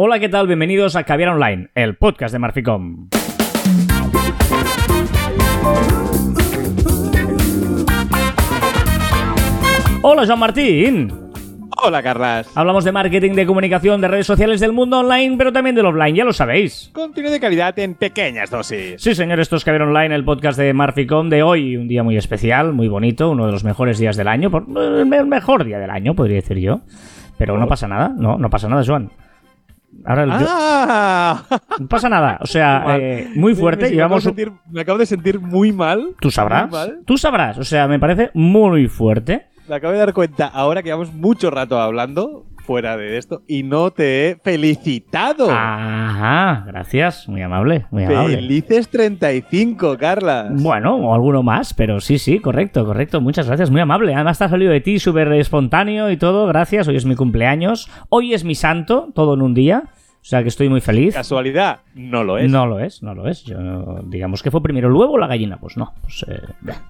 Hola, ¿qué tal? Bienvenidos a Caviar Online, el podcast de Marficom. Hola, Joan Martín. Hola, Carlas. Hablamos de marketing, de comunicación, de redes sociales, del mundo online, pero también del offline, ya lo sabéis. Contenido de calidad en pequeñas dosis. Sí, señor, esto es Caviar Online, el podcast de Marficom de hoy. Un día muy especial, muy bonito, uno de los mejores días del año. El mejor día del año, podría decir yo. Pero no pasa nada, no, no pasa nada, Joan. Ahora yo- ¡Ah! no pasa nada, o sea, eh, muy fuerte. Me, me Llevamos. acabo de sentir, me acabo de sentir muy mal. Tú sabrás. Mal. Tú sabrás, o sea, me parece muy fuerte. Me acabo de dar cuenta ahora que llevamos mucho rato hablando fuera de esto y no te he felicitado. Ajá, gracias, muy amable, muy amable. Felices 35, Carlas. Bueno, o alguno más, pero sí, sí, correcto, correcto. Muchas gracias, muy amable. Además, te ha salido de ti súper espontáneo y todo. Gracias. Hoy es mi cumpleaños. Hoy es mi santo, todo en un día. O sea que estoy muy feliz. Casualidad, no lo es. No lo es, no lo es. Yo, digamos que fue primero el huevo o la gallina. Pues no. Pues eh,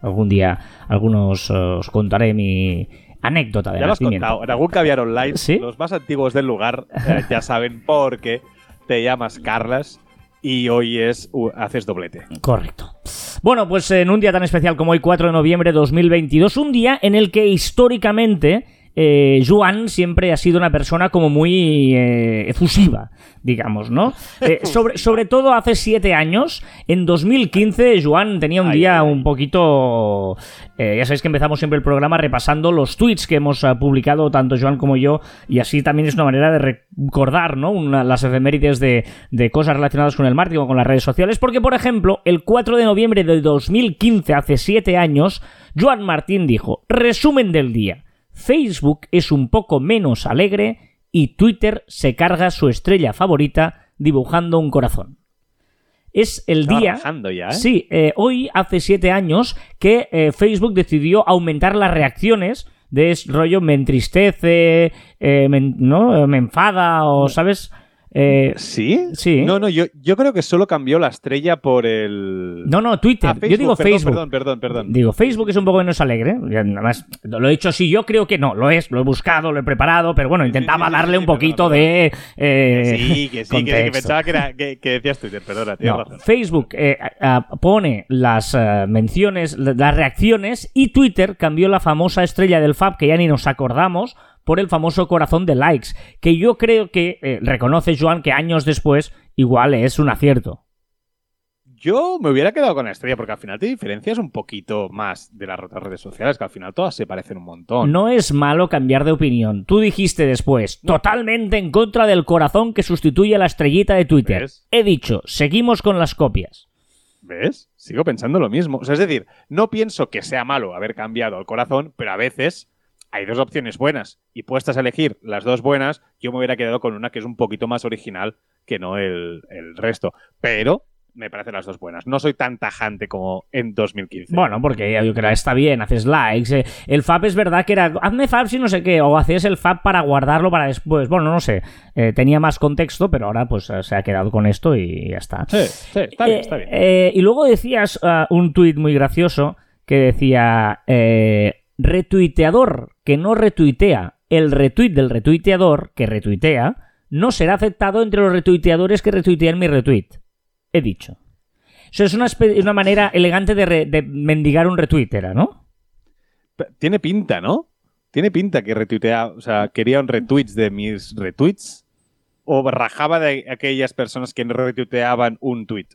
algún día, algunos os contaré mi anécdota de Ya lo has nacimiento. contado. En algún caviar online, ¿Sí? los más antiguos del lugar eh, ya saben por qué te llamas Carlas y hoy es uh, haces doblete. Correcto. Bueno, pues en un día tan especial como hoy, 4 de noviembre de 2022, un día en el que históricamente eh, Joan siempre ha sido una persona como muy eh, efusiva, digamos, ¿no? Eh, sobre, sobre todo hace siete años, en 2015, Joan tenía un día un poquito... eh, ya sabéis que empezamos siempre el programa repasando los tweets que hemos eh, publicado tanto Joan como yo, y así también es una manera de recordar, ¿no? Una- las efemérides de, de cosas relacionadas con el marketing o con las redes sociales, porque, por ejemplo, el 4 de noviembre de 2015, hace siete años, Joan Martín dijo, resumen del día, Facebook es un poco menos alegre y Twitter se carga su estrella favorita dibujando un corazón. Es el Estaba día... ya, ¿eh? Sí, eh, hoy hace siete años que eh, Facebook decidió aumentar las reacciones de ese rollo me entristece, eh, me, ¿no? me enfada o, ¿sabes? Eh, ¿Sí? Sí. No, no, yo, yo creo que solo cambió la estrella por el. no, no, Twitter. Ah, Yo digo perdón, Facebook. Perdón, perdón, perdón. Digo, Facebook es un poco menos alegre. Y Además, lo he dicho así, yo creo que no, lo es, lo he buscado, lo he preparado, pero bueno, intentaba darle un poquito de. eh, sí, que sí, que, pensaba que, era, que, que decías Twitter, perdona, tienes No, razón. Facebook eh, pone las eh, menciones, la- las reacciones y Twitter cambió la famosa estrella del Fab, que ya ni nos acordamos, por el famoso corazón de likes, que yo creo que eh, reconoce Joan que años después igual es un acierto. Yo me hubiera quedado con la estrella porque al final te diferencias un poquito más de las otras redes sociales, que al final todas se parecen un montón. No es malo cambiar de opinión. Tú dijiste después, totalmente en contra del corazón que sustituye a la estrellita de Twitter. ¿Ves? He dicho, seguimos con las copias. ¿Ves? Sigo pensando lo mismo. O sea, es decir, no pienso que sea malo haber cambiado el corazón, pero a veces hay dos opciones buenas. Y puestas a elegir las dos buenas, yo me hubiera quedado con una que es un poquito más original que no el, el resto. Pero me parecen las dos buenas. No soy tan tajante como en 2015. Bueno, porque yo creo que está bien, haces likes. eh. El FAB es verdad que era, hazme FAB si no sé qué, o hacías el FAB para guardarlo para después. Bueno, no sé, eh, tenía más contexto, pero ahora pues eh, se ha quedado con esto y ya está. Sí, sí, está bien, Eh, está bien. eh, y luego decías ah, un tuit muy gracioso que decía, retuiteador que no retuitea, el retweet del retuiteador que retuitea, no será aceptado entre los retuiteadores que retuitean mi retweet. He dicho. Eso es una, una manera elegante de, mendigar un retweet, era, ¿no? Tiene pinta, ¿no? Tiene pinta que retuitea, o sea, quería un retweets de mis retweets o rajaba de aquellas personas que no retuiteaban un tweet.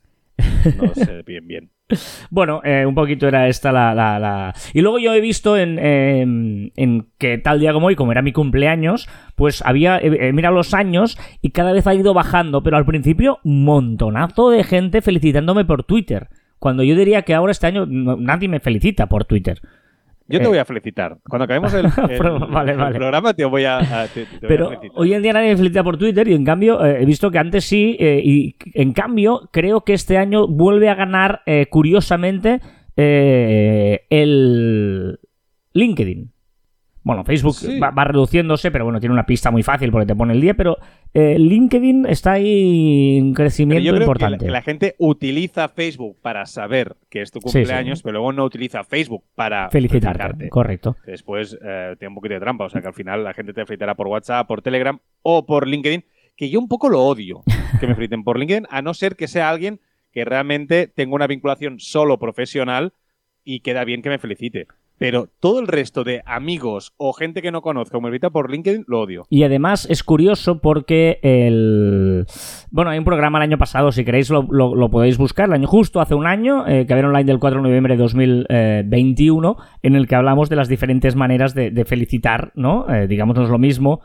No sé bien, bien. Bueno, eh, un poquito era esta la, la- la- Y luego yo he visto en, en- en que tal día como hoy, como era mi cumpleaños, pues había, he mirado los años y cada vez ha ido bajando, pero al principio montonazo de gente felicitándome por Twitter. Cuando yo diría que ahora este año nadie me felicita por Twitter. Yo te Eh. voy a felicitar. Cuando acabemos el, el- Vale, el vale. programa te voy a, a- te- te voy a Pero felicitar. hoy en día nadie me felicita por Twitter y en cambio eh, he visto que antes sí eh, y en cambio creo que este año vuelve a ganar eh, curiosamente el LinkedIn. Bueno, Facebook Sí. va, va reduciéndose, pero bueno, tiene una pista muy fácil porque te pone el día, pero eh, LinkedIn está ahí en crecimiento yo creo que la, importante. que la gente utiliza Facebook para saber que es tu Sí, sí. cumpleaños, pero luego no utiliza Facebook para Felicitarte, felicitarte. correcto. Después eh, tiene un poquito de trampa, o sea que al final la gente te felicitará por WhatsApp, por Telegram o por LinkedIn, que yo un poco lo odio que me feliciten por LinkedIn, a no ser que sea alguien que realmente tenga una vinculación solo profesional y queda bien que me felicite. Pero todo el resto de amigos o gente que no conozco me felicita por LinkedIn lo odio. Y además es curioso porque el... Bueno, hay un programa el año pasado, si queréis lo, lo- podéis buscar, el año justo hace un año, eh, que había online del 4 de noviembre de 2021, en el que hablamos de las diferentes maneras de, felicitar, ¿no? Eh, es lo mismo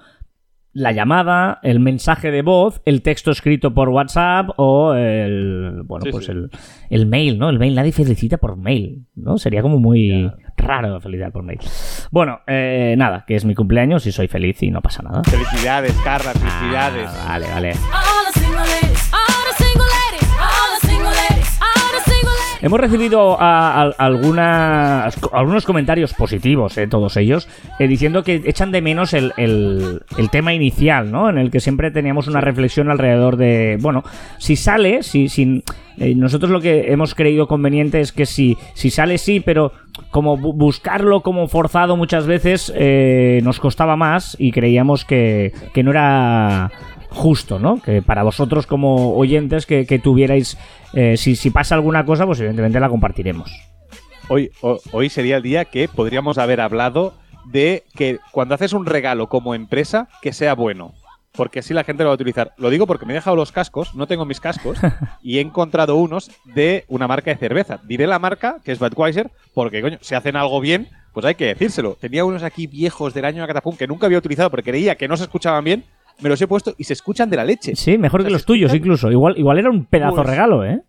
la llamada, el mensaje de voz, el texto escrito por WhatsApp o el, bueno, Sí, pues sí. El, el mail, ¿no? El mail nadie felicita por mail, ¿no? Sería como muy raro felicitar por mail. Bueno, eh, nada, que es mi cumpleaños y soy feliz y no pasa nada. Felicidades, Carla, felicidades. Ah, vale, vale. Hemos recibido a- a- algunas, algunos comentarios positivos, eh, todos ellos, eh, diciendo que echan de menos el, el- el tema inicial, ¿no? En el que siempre teníamos una reflexión alrededor de, bueno, si sale, si, si- eh, nosotros lo que hemos creído conveniente es que si, si sale sí, pero como bu- buscarlo como forzado muchas veces eh, nos costaba más y creíamos que, que no era justo, ¿no? Que para vosotros como oyentes que, que tuvierais, eh, si, si pasa alguna cosa, pues evidentemente la compartiremos. Hoy, ho- hoy sería el día que podríamos haber hablado de que cuando haces un regalo como empresa, que sea bueno. Porque así la gente lo va a utilizar. Lo digo porque me he dejado los cascos, no tengo mis cascos, y he encontrado unos de una marca de cerveza. Diré la marca, que es Budweiser, porque, coño, si hacen algo bien, pues hay que decírselo. Tenía unos aquí viejos del año Catapum que nunca había utilizado porque creía que no se escuchaban bien. Me los he puesto y se escuchan de la leche. Sí, mejor O sea, que los tuyos escuchan- incluso. Igual, igual era un pedazo Pues- regalo, ¿eh?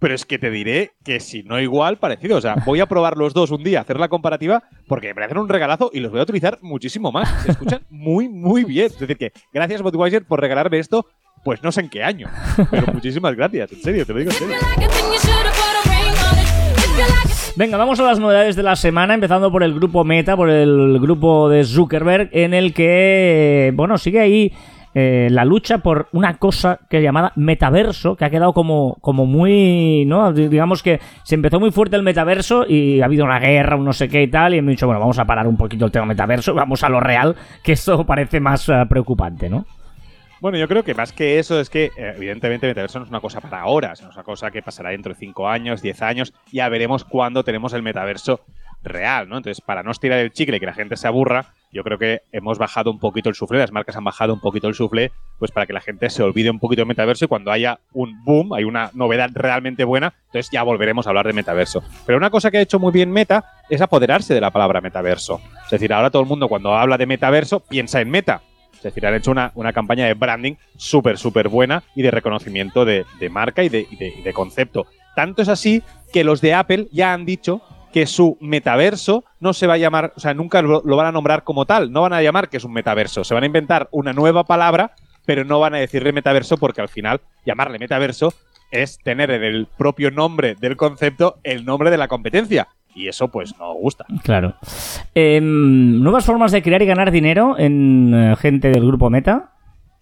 Pero es que te diré que si no igual, parecido. O sea, voy a probar los dos un día, hacer la comparativa, porque me parecen un regalazo y los voy a utilizar muchísimo más. Se escuchan muy, muy bien. Es decir, que gracias Budweiser por regalarme esto, pues no sé en qué año. Pero muchísimas gracias, en serio, te lo digo en serio. Venga, vamos a las novedades de la semana, empezando por el grupo Meta, por el grupo de Zuckerberg, en el que, bueno, sigue ahí eh, la lucha por una cosa que es llamada metaverso, que ha quedado como, como muy, ¿no? Digamos que se empezó muy fuerte el metaverso y ha habido una guerra, un no sé qué y tal, y han dicho, bueno, vamos a parar un poquito el tema metaverso, vamos a lo real, que esto parece más eh, preocupante, ¿no? Bueno, yo creo que más que eso es que, eh, evidentemente, Metaverso no es una cosa para ahora, es una cosa que pasará dentro de 5 años, 10 años, ya veremos cuándo tenemos el Metaverso real, ¿no? Entonces, para no estirar el chicle y que la gente se aburra, yo creo que hemos bajado un poquito el suflé, las marcas han bajado un poquito el suflé, pues para que la gente se olvide un poquito del Metaverso y cuando haya un boom, hay una novedad realmente buena, entonces ya volveremos a hablar de Metaverso. Pero una cosa que ha hecho muy bien Meta es apoderarse de la palabra Metaverso. Es decir, ahora todo el mundo cuando habla de Metaverso piensa en Meta. Es decir, han hecho una, una campaña de branding súper, súper buena y de reconocimiento de, de marca y de, de- concepto. Tanto es así que los de Apple ya han dicho que su metaverso no se va a llamar, o sea, nunca lo van a nombrar como tal, no van a llamar que es un metaverso, se van a inventar una nueva palabra, pero no van a decirle metaverso porque al final llamarle metaverso es tener en el propio nombre del concepto el nombre de la competencia. Y eso pues no gusta. Claro. Em, nuevas formas de crear y ganar dinero en eh, gente del grupo Meta.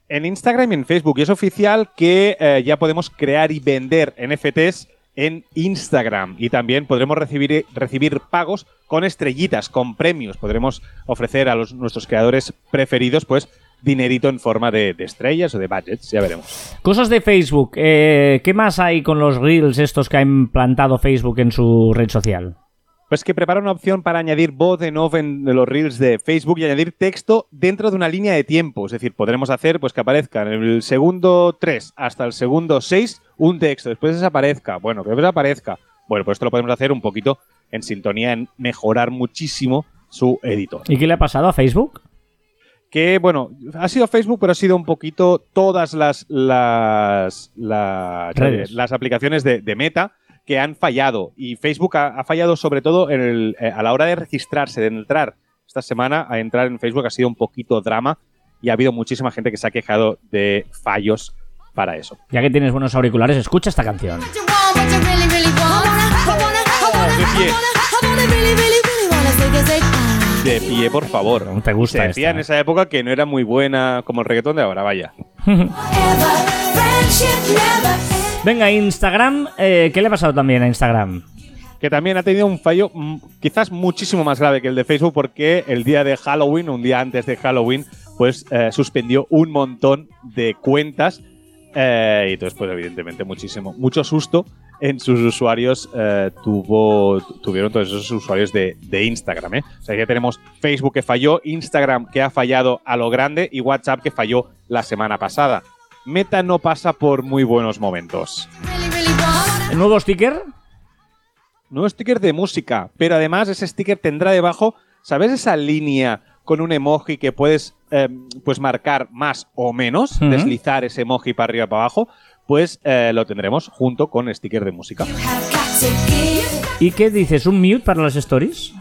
En Instagram y en Facebook. Y es oficial que eh, ya podemos crear y vender NFTs en Instagram. Y también podremos recibir, recibir pagos con estrellitas, con premios. Podremos ofrecer a los, nuestros creadores preferidos, pues, dinerito en forma de, de estrellas o de budgets. Ya veremos. Cosas de Facebook. eh, ¿Qué más hay con los reels estos que ha implantado Facebook en su red social? Pues que prepara una opción para añadir voz en off en los reels de Facebook y añadir texto dentro de una línea de tiempo. Es decir, podremos hacer pues que aparezca en el segundo 3 hasta el segundo 6 un texto, después desaparezca, bueno, que después aparezca. Bueno, pues esto lo podemos hacer un poquito en sintonía en mejorar muchísimo su editor. ¿Y qué le ha pasado a Facebook? Que bueno, ha sido Facebook, pero ha sido un poquito todas las las, las, Redes. las aplicaciones de, de Meta que han fallado. Y Facebook ha, ha fallado sobre todo en el- eh, a la hora de registrarse, de entrar. Esta semana a entrar en Facebook ha sido un poquito drama y ha habido muchísima gente que se ha quejado de fallos para eso. Ya que tienes buenos auriculares, escucha esta canción. De pie. por favor. ¿Cómo te gusta Se decía esta? en esa época que no era muy buena como el reggaetón de ahora, vaya. Venga, Instagram. eh, ¿Qué le ha pasado también a Instagram? que también ha tenido un fallo mm, quizás muchísimo más grave que el de Facebook porque el día de Halloween, un día antes de Halloween, pues eh, suspendió un montón de cuentas eh, y entonces, pues evidentemente muchísimo, mucho susto en sus usuarios eh, tuvo, tuvieron todos esos usuarios de, de Instagram. ¿eh? O sea, ya tenemos Facebook que falló, Instagram que ha fallado a lo grande y WhatsApp que falló la semana pasada. Meta no pasa por muy buenos momentos. ¿El nuevo sticker? Nuevo sticker de música, pero además ese sticker tendrá debajo, ¿sabes esa línea con un emoji que puedes eh, pues marcar más o menos, deslizar ese emoji para arriba y para abajo? Pues eh, lo tendremos junto con sticker de música. ¿Y qué dices? ¿Un mute para las stories?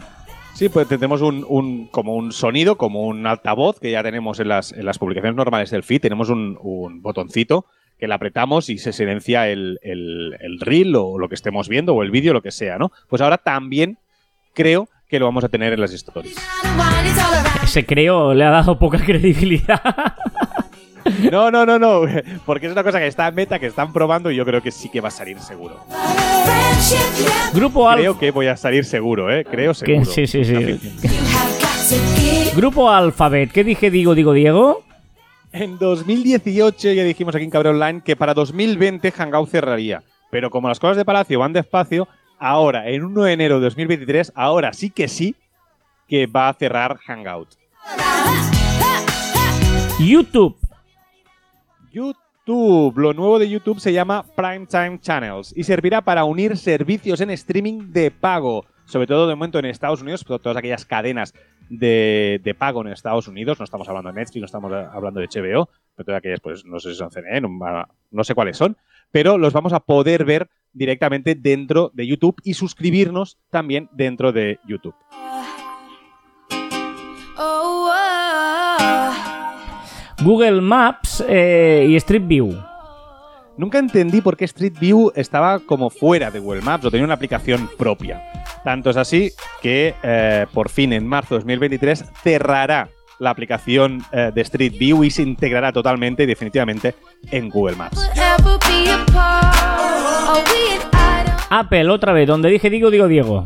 Sí, pues tendremos un, un- como un sonido, como un altavoz que ya tenemos en las, en las publicaciones normales del feed. Tenemos un, un botoncito que le apretamos y se silencia el, el, el reel o lo que estemos viendo o el vídeo, lo que sea, ¿no? Pues ahora también creo que lo vamos a tener en las stories. Ese creo le ha dado poca credibilidad. No, no, no, no, porque es una cosa que está en meta, que están probando y yo creo que sí que va a salir seguro. Grupo Alfa. Creo que voy a salir seguro, ¿eh? Creo seguro. sí, sí, sí. Grupo Alphabet. ¿Qué dije, digo, digo, Diego? En 2018 ya dijimos aquí en Cabrón Online que para 2020 Hangout cerraría. Pero como las cosas de Palacio van despacio, ahora, en 1 de enero de 2023, ahora sí que sí que va a cerrar Hangout. YouTube. YouTube. Lo nuevo de YouTube se llama Primetime Channels y servirá para unir servicios en streaming de pago. Sobre todo de momento en Estados Unidos, to- todas aquellas cadenas de, de pago en Estados Unidos. No estamos hablando de Netflix, no estamos hablando de HBO, pero todas aquellas, pues no sé si son CNN, no, no sé cuáles son. Pero los vamos a poder ver directamente dentro de YouTube y suscribirnos también dentro de YouTube. Google Maps eh, y Street View. Nunca entendí por qué Street View estaba como fuera de Google Maps o tenía una aplicación propia. Tanto es así que eh, por fin en marzo de 2023 cerrará la aplicación eh, de Street View y se integrará totalmente y definitivamente en Google Maps. Apple, otra vez. Donde dije, digo, digo, Diego.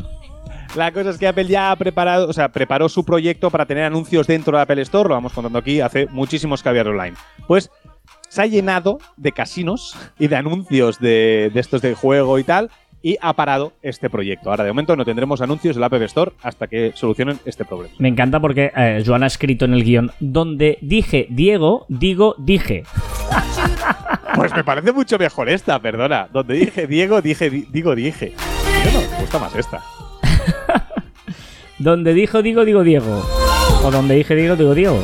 La cosa es que Apple ya ha preparado, o sea, preparó su proyecto para tener anuncios dentro de Apple Store, lo vamos contando aquí hace muchísimos caviar online. Pues se ha llenado de casinos y de anuncios de, de estos de juego y tal, y ha parado este proyecto. Ahora, de momento, no tendremos anuncios en la App Store hasta que solucionen este problema. Me encanta porque eh, Joan ha escrito en el guion. Donde dije Diego, digo, dije. Pues me parece mucho mejor esta, perdona. Donde dije Diego, dije, di- digo, dije. Yo no, me gusta más esta. Donde dijo, digo, digo, Diego. O donde dije, digo, digo, Diego.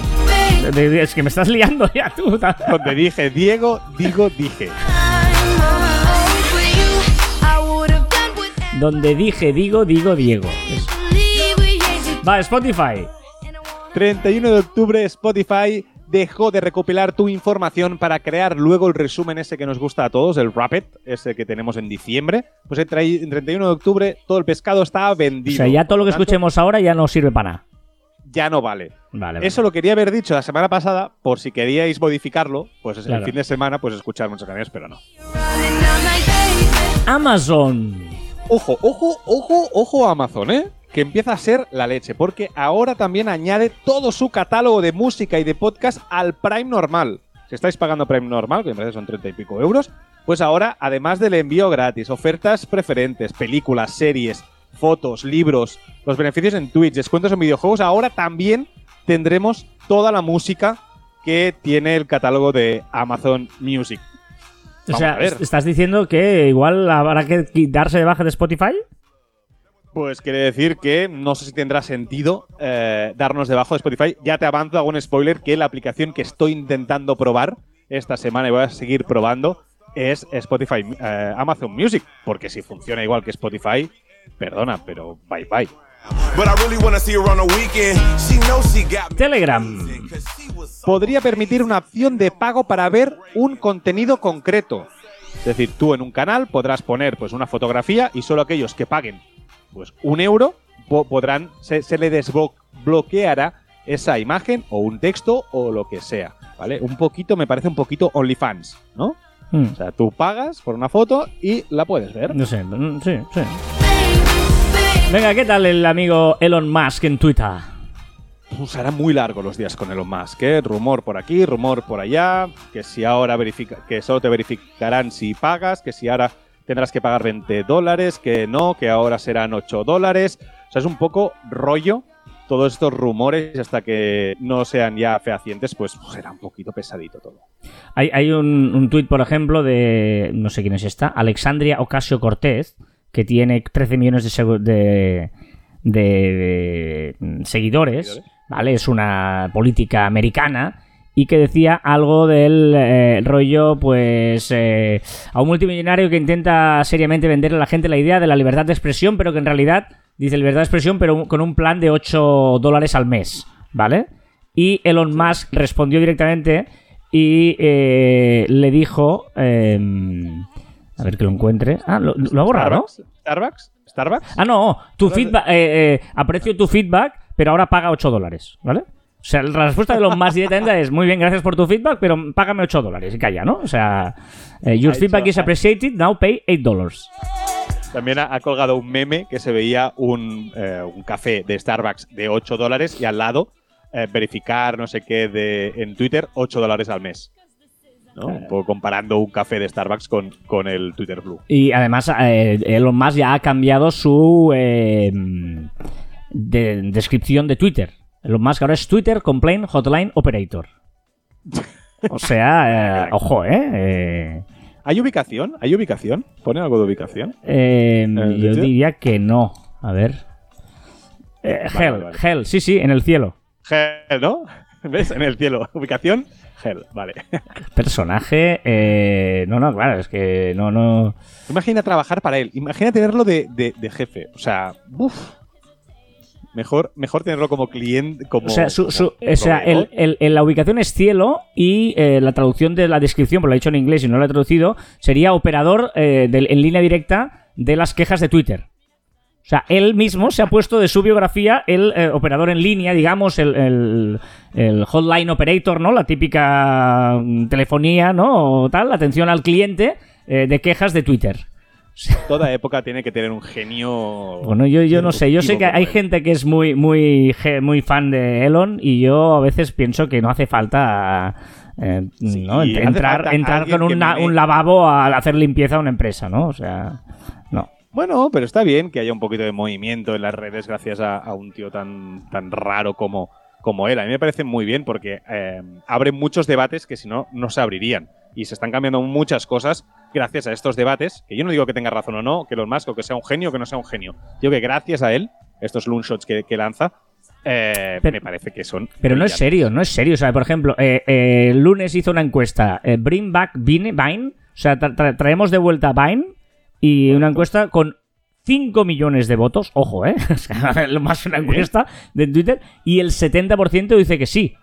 Es que me estás liando ya tú. Donde dije Diego, digo, dije. Donde dije, digo, digo, Diego. Es- leave we ain't Va, Spotify. and I want 31 de octubre, Spotify dejó de recopilar tu información para crear luego el resumen ese que nos gusta a todos, el Rapid, ese que tenemos en diciembre. Pues el tra- en 31 de octubre todo el pescado está O vendido. sea, ya todo lo que tanto, escuchemos ahora ya no sirve para nada. Ya no vale. Vale, vale. Eso lo quería haber dicho la semana pasada, por si queríais modificarlo, pues Claro. el fin de semana, pues escuchar muchas canciones, pero no. Amazon. Ojo, ojo, ojo, ojo a Amazon, ¿eh? Que empieza a ser la leche, porque ahora también añade todo su catálogo de música y de podcast al Prime normal. Si estáis pagando Prime normal, que me parece son 30 y pico euros, pues ahora, además del envío gratis, ofertas preferentes, películas, series, fotos, libros, los beneficios en Twitch, descuentos en videojuegos, ahora también tendremos toda la música que tiene el catálogo de Amazon Music. O sea. ¿estás diciendo que igual habrá que darse de baja de Spotify? Pues quiere decir que no sé si tendrá sentido eh, darnos debajo de Spotify. Ya te avanzo, hago un spoiler, que la aplicación que estoy intentando probar esta semana y voy a seguir probando es Spotify, eh, Amazon Music. Porque si funciona igual que Spotify, perdona, pero bye bye. But I really wanna see her on the weekend. She knows she got me. Telegram. Podría permitir una opción de pago para ver un contenido concreto. Es decir, tú en un canal podrás poner pues una fotografía y solo aquellos que paguen pues un euro po- podrán se, se le desbloqueará esa imagen o un texto o lo que sea, ¿vale? Un poquito me parece un poquito OnlyFans, ¿no? Hmm. O sea, tú pagas por una foto y la puedes ver. No sé, mm, sí, sí. Venga, ¿qué tal el amigo Elon Musk en Twitter? uf, serán muy largos los días con Elon Musk. ¿eh? Rumor por aquí, rumor por allá, que si ahora verifica, que solo te verificarán si pagas, que si ahora tendrás que pagar 20 dólares, que no, que ahora serán 8 dólares. O sea, es un poco rollo todos estos rumores hasta que no sean ya fehacientes, pues será un poquito pesadito todo. Hay, hay un, un tuit, por ejemplo, de. No sé quién es esta. Alexandria Ocasio Cortez, que tiene 13 millones de, de, de, de seguidores. Seguidores. ¿Vale? Es una política americana. Y que decía algo del eh, rollo, pues, eh, a un multimillonario que intenta seriamente venderle a la gente la idea de la libertad de expresión, pero que en realidad dice libertad de expresión, pero con un plan de 8 dólares al mes, ¿vale? Y Elon Musk respondió directamente y eh, le dijo, eh, a ver que lo encuentre. Ah, lo, lo ha borrado. Starbucks, Starbucks. Ah, no, tu feedback, aprecio tu feedback, pero ahora paga 8 dólares, ¿vale? O sea, la respuesta de los más directamente es, muy bien, gracias por tu feedback, pero págame 8 dólares y calla, ¿no? O sea, eh, your feedback is appreciated, now pay 8 dollars. También ha, ha colgado un meme que se veía un, eh, un café de Starbucks de 8 dólares y al lado eh, verificar no sé qué de, en Twitter 8 dólares al mes. ¿no? Un poco comparando un café de Starbucks con, con el Twitter Blue. Y además, eh, Elon Musk ya ha cambiado su eh, de- descripción de Twitter. Elon Musk ahora es Twitter Complaint Hotline Operator. O sea, eh, ojo, ¿eh? eh ¿Hay ubicación? ¿Hay ubicación? ¿Pone algo de ubicación? Eh, ¿En el yo diría que no. A ver. Eh, Vale, hell, vale. hell, sí, sí, en el cielo. Hell, ¿no? ¿Ves? En el cielo. Ubicación, Hell. Vale. Personaje. eh, no, no, claro, es que no, no. Imagina trabajar para él. Imagina tenerlo de, de- de jefe. O sea, uff. Mejor, mejor tenerlo como cliente. Como, O sea, su- como su- o sea, el- el- el- la ubicación es cielo y eh, la traducción de la descripción, porque lo he dicho en inglés y no lo he traducido, sería operador eh, en línea directa de las quejas de Twitter. O sea, él mismo se ha puesto de su biografía el eh, operador en línea, digamos, el, el- el hotline operator, ¿no? La típica mm, telefonía, ¿no? O tal, atención al cliente eh, de quejas de Twitter. Toda época tiene que tener un genio. Bueno, yo, yo no sé, yo sé que hay gente que es muy, muy, muy fan de Elon y yo a veces pienso que no hace falta eh, Sí, ¿no? entrar, entrar con que una- me- un lavabo a hacer limpieza a una empresa, ¿no? O sea, no. Bueno, pero está bien que haya un poquito de movimiento en las redes gracias a, a un tío tan, tan raro como, como él. A mí me parece muy bien porque eh, abre muchos debates que si no, no se abrirían. Y se están cambiando muchas cosas gracias a estos debates, que yo no digo que tenga razón o no, que Elon Musk o que sea un genio o que no sea un genio. Digo que gracias a él, estos loonshots que, que lanza, eh, Pero- me parece que son... Pero no es serio, no es serio. O sea, por ejemplo, eh, eh, el lunes hizo una encuesta, eh, Bring Back Vine, Vine, o sea, tra- tra- traemos de vuelta Vine y una encuesta con 5 millones de votos, ojo, ¿eh? O sea, lo más una encuesta de Twitter y el 70% dice que sí.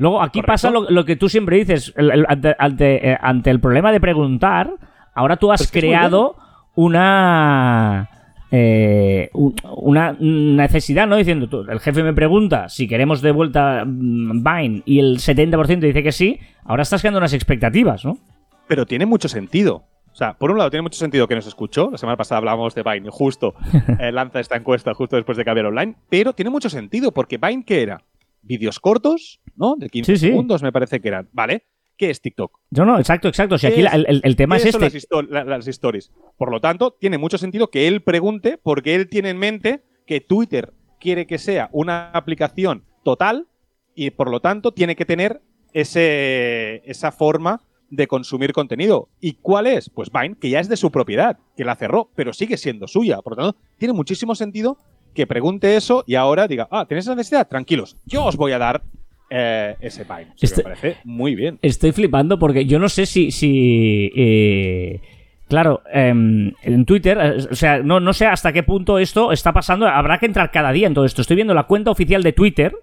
Luego, aquí Correcto. pasa lo, lo que tú siempre dices, el- el- ante, ante, eh, ante el problema de preguntar, ahora tú has Pues creado una... eh, un- una necesidad, ¿no? Diciendo, tú, el jefe me pregunta si queremos de vuelta mm, Vine y el 70% dice que sí, ahora estás creando unas expectativas, ¿no? pero tiene mucho sentido. O sea, por un lado tiene mucho sentido que nos escuchó. La semana pasada hablábamos de Vine y justo eh, lanza esta encuesta justo después de cambiar online. Pero tiene mucho sentido porque Vine, ¿qué era? Vídeos cortos, ¿no? De 15 Sí, sí. segundos me parece que eran. ¿Vale? ¿Qué es TikTok? No, no, exacto, exacto. Si ¿Qué aquí es- el, el- el tema ¿Qué es este. Las, histo- la- las stories. Por lo tanto, tiene mucho sentido que él pregunte porque él tiene en mente que Twitter quiere que sea una aplicación total y por lo tanto tiene que tener ese, esa forma de consumir contenido. ¿Y cuál es? Pues Vine, que ya es de su propiedad, que la cerró, pero sigue siendo suya. Por lo tanto, tiene muchísimo sentido que pregunte eso y ahora diga, ah, ¿tenéis esa necesidad? Tranquilos, yo os voy a dar eh, ese que Este- Me parece muy bien. Estoy flipando porque yo no sé si. si eh, claro, em, en Twitter, eh, o sea, no, no sé hasta qué punto esto está pasando. Habrá que entrar cada día en todo esto. Estoy viendo la cuenta oficial de Twitter,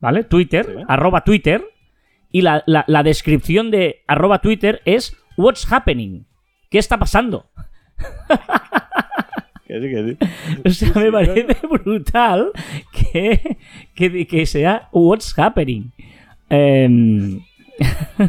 ¿vale? Twitter, Sí. arroba Twitter, y la, la- la descripción de arroba Twitter es What's happening? ¿Qué está pasando? Que sí, que sí. O sea, me parece brutal que, que, que sea What's happening. Em,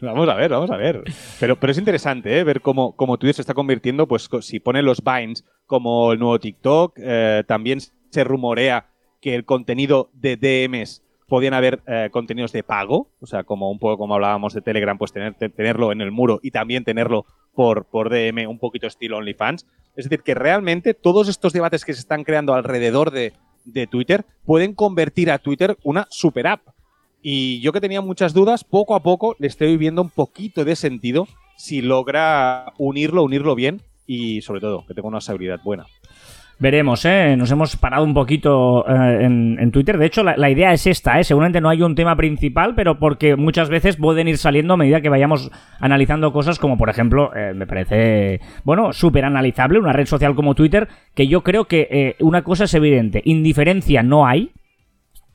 Vamos a ver, vamos a ver. Pero, pero es interesante ¿eh? ver cómo, cómo Twitter se está convirtiendo, pues si pone los Vines como el nuevo TikTok, eh, también se rumorea que el contenido de DMs podían haber eh, contenidos de pago, o sea, como un poco como hablábamos de Telegram, pues tener, te- tenerlo en el muro y también tenerlo por, por DM, un poquito estilo OnlyFans. Es decir, que realmente todos estos debates que se están creando alrededor de, de Twitter pueden convertir a Twitter una super app. Y yo que tenía muchas dudas, poco a poco le estoy viendo un poquito de sentido si logra unirlo, unirlo bien y sobre todo que tenga una seguridad buena. Veremos, ¿eh? Nos hemos parado un poquito eh, en, Twitter. De hecho, la, la idea es esta, ¿eh? Seguramente no hay un tema principal, pero porque muchas veces pueden ir saliendo a medida que vayamos analizando cosas como, por ejemplo, eh, me parece, bueno, súper analizable una red social como Twitter, que yo creo que eh, una cosa es evidente, indiferencia no hay.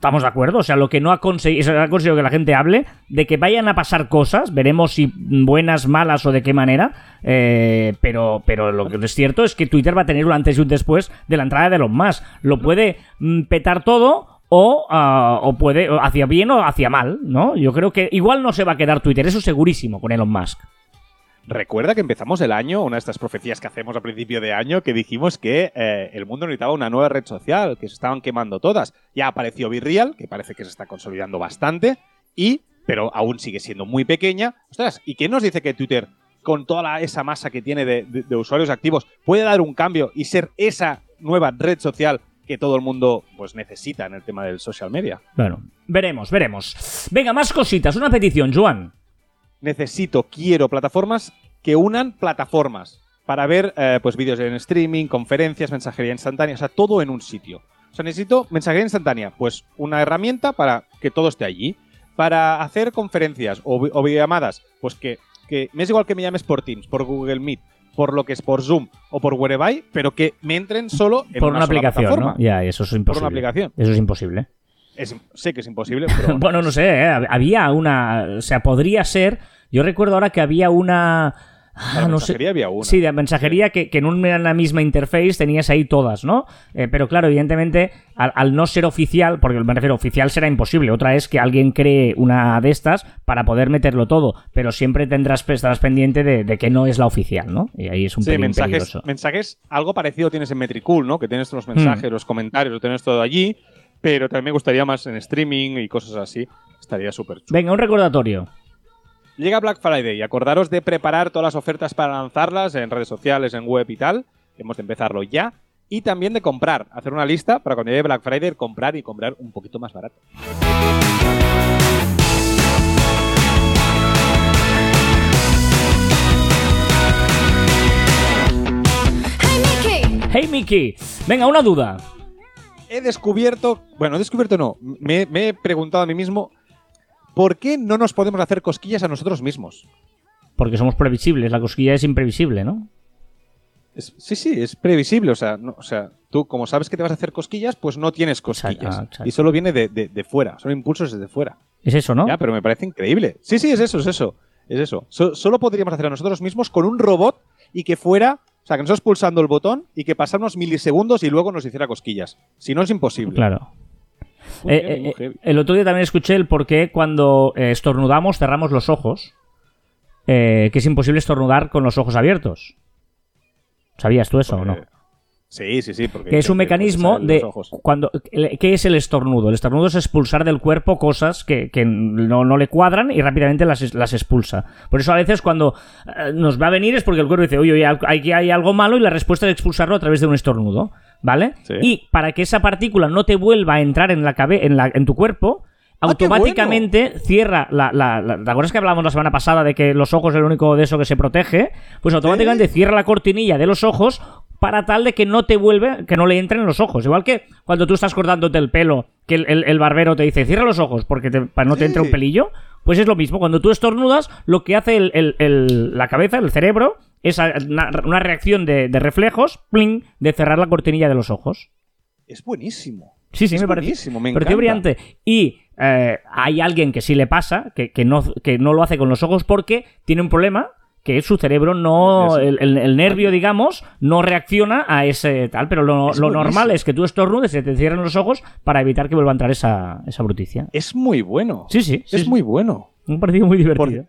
Estamos de acuerdo, o sea, lo que no ha conseguido, ha conseguido que la gente hable, de que vayan a pasar cosas, veremos si buenas, malas o de qué manera, eh, pero, pero lo que es cierto es que Twitter va a tener un antes y un después de la entrada de Elon Musk. Lo puede mm, petar todo o, ah, o puede, hacia bien o hacia mal, ¿no? Yo creo que igual no se va a quedar Twitter, eso segurísimo con Elon Musk. Recuerda que empezamos el año, una de estas profecías que hacemos a principio de año, que dijimos que eh, el mundo necesitaba una nueva red social, que se estaban quemando todas. Ya apareció Virreal, que parece que se está consolidando bastante, y, pero aún sigue siendo muy pequeña. Ostras, ¿y quién nos dice que Twitter, con toda esa masa que tiene de, usuarios activos, puede dar un cambio y ser esa nueva red social que todo el mundo pues necesita en el tema del social media? Bueno, veremos, veremos. Venga, más cositas. Una petición, Joan. Necesito, quiero plataformas que unan plataformas para ver eh, pues vídeos en streaming, conferencias, mensajería instantánea, o sea, todo en un sitio. O sea, necesito mensajería instantánea, pues una herramienta para que todo esté allí. Para hacer conferencias o, vi- o videollamadas, pues que, que me es igual que me llames por Teams, por Google Meet, por lo que es por Zoom o por Whereby, pero que me entren solo en Por una, aplicación, plataforma. ¿no? Ya, eso es imposible. Por una aplicación. Eso es imposible. Es- sé que es imposible, pero Bueno, no sé, ¿eh? había una. O sea, podría ser. Yo recuerdo ahora que había una. Ah, Para no sé. mensajería había una. Sí, de mensajería que, que en una misma interface tenías ahí todas, ¿no? Eh, pero claro, evidentemente, al, al no ser oficial, porque me refiero, oficial será imposible. Otra es que alguien cree una de estas para poder meterlo todo, pero siempre tendrás estarás pendiente de, de que no es la oficial, ¿no? Y ahí es un Sí, mensajes, peligroso. mensajes, algo parecido tienes en Metricool, ¿no? Que tienes los mensajes, Hmm. los comentarios, lo tienes todo allí, pero también me gustaría más en streaming y cosas así. Estaría súper chulo. Venga, un recordatorio. Llega Black Friday y acordaros de preparar todas las ofertas para lanzarlas en redes sociales, en web y tal. Hemos de empezarlo ya. Y también de comprar, hacer una lista para cuando llegue Black Friday comprar y comprar un poquito más barato. Hey, Mickey. Hey, Mickey. Venga, una duda. He descubierto, bueno, he descubierto no, me, me he preguntado a mí mismo, ¿por qué no nos podemos hacer cosquillas a nosotros mismos? Porque somos previsibles, la cosquilla es imprevisible, ¿no? Es- sí, sí, es previsible. O sea, no- o sea, tú como sabes que te vas a hacer cosquillas, pues no tienes cosquillas. Exacto, exacto. Y solo viene de, de- de fuera, son impulsos desde fuera. Es eso, ¿no? Ya, pero me parece increíble. Sí, sí, es eso, es eso. Es eso. So- solo podríamos hacer a nosotros mismos con un robot y que fuera, o sea, que nosotros pulsando el botón y que pasara unos milisegundos y luego nos hiciera cosquillas. Si no, es imposible. Claro. Muy Eh, heavy, muy eh, heavy. el otro día también escuché el por qué cuando eh, estornudamos cerramos los ojos. eh, que es imposible estornudar con los ojos abiertos. ¿Sabías tú eso o no? Sí, sí, sí. Porque Que es un mecanismo de cuando ¿qué es el estornudo? El estornudo es expulsar del cuerpo cosas que, que no, no le cuadran y rápidamente las, las expulsa. Por eso a veces cuando eh, nos va a venir es porque el cuerpo dice, oye, oye, aquí hay algo malo y la respuesta es expulsarlo a través de un estornudo, ¿vale? Sí. Y para que esa partícula no te vuelva a entrar en la cabe en, la, en tu cuerpo, ¡Ah, automáticamente cierra la, la, la- ¿Te acuerdas que hablábamos la semana pasada de que los ojos es el único de eso que se protege? Pues automáticamente cierra la cortinilla de los ojos para tal de que no te vuelve, que no le entren en los ojos. Igual que cuando tú estás cortándote el pelo, que el, el- el barbero te dice, cierra los ojos porque te- para no te entre un pelillo. Pues es lo mismo. Cuando tú estornudas, lo que hace el- la cabeza, el cerebro, es una, una reacción de, de reflejos, pling, de cerrar la cortinilla de los ojos. Es buenísimo. Sí, sí, Es me parece. buenísimo, me encanta. brillante. Y eh, hay alguien que sí le pasa, que, que no, que no lo hace con los ojos porque tiene un problema, que su cerebro no. El, el- el nervio, digamos, no reacciona a ese tal. Pero lo, Es lo normal es que tú estornudes y se te cierren los ojos para evitar que vuelva a entrar esa, esa bruticia. Es muy bueno. Sí, sí. es sí. muy bueno. Me ha parecido muy divertido.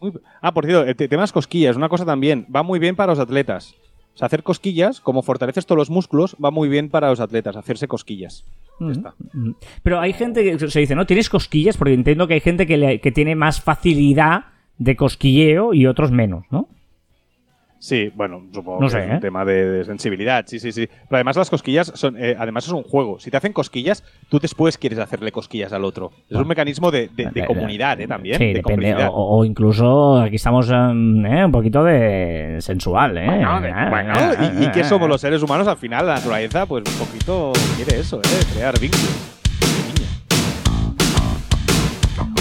Muy- Ah, por cierto, el te- tema de cosquillas, una cosa también, va muy bien para los atletas. O sea, hacer cosquillas, como fortaleces todos los músculos, va muy bien para los atletas, hacerse cosquillas. Ya está. Mm. Pero hay gente que se dice, ¿no? ¿Tienes cosquillas? Porque entiendo que hay gente que, le- que tiene más facilidad de cosquilleo y otros menos, ¿no? Sí, bueno, supongo No que sé, es ¿eh? un tema de, de sensibilidad, sí, sí, sí. Pero además las cosquillas son, eh, además es un juego. Si te hacen cosquillas, tú después quieres hacerle cosquillas al otro. Es un mecanismo de, de- de Eh, comunidad, ¿eh? También. Sí, de depende. O, o incluso aquí estamos em, eh, un poquito de sensual, ¿eh? Bueno, Ah, bueno, ah, ¿y, y qué ah. somos los seres humanos? Al final, la naturaleza, pues un poquito quiere eso, ¿eh? Crear vínculos.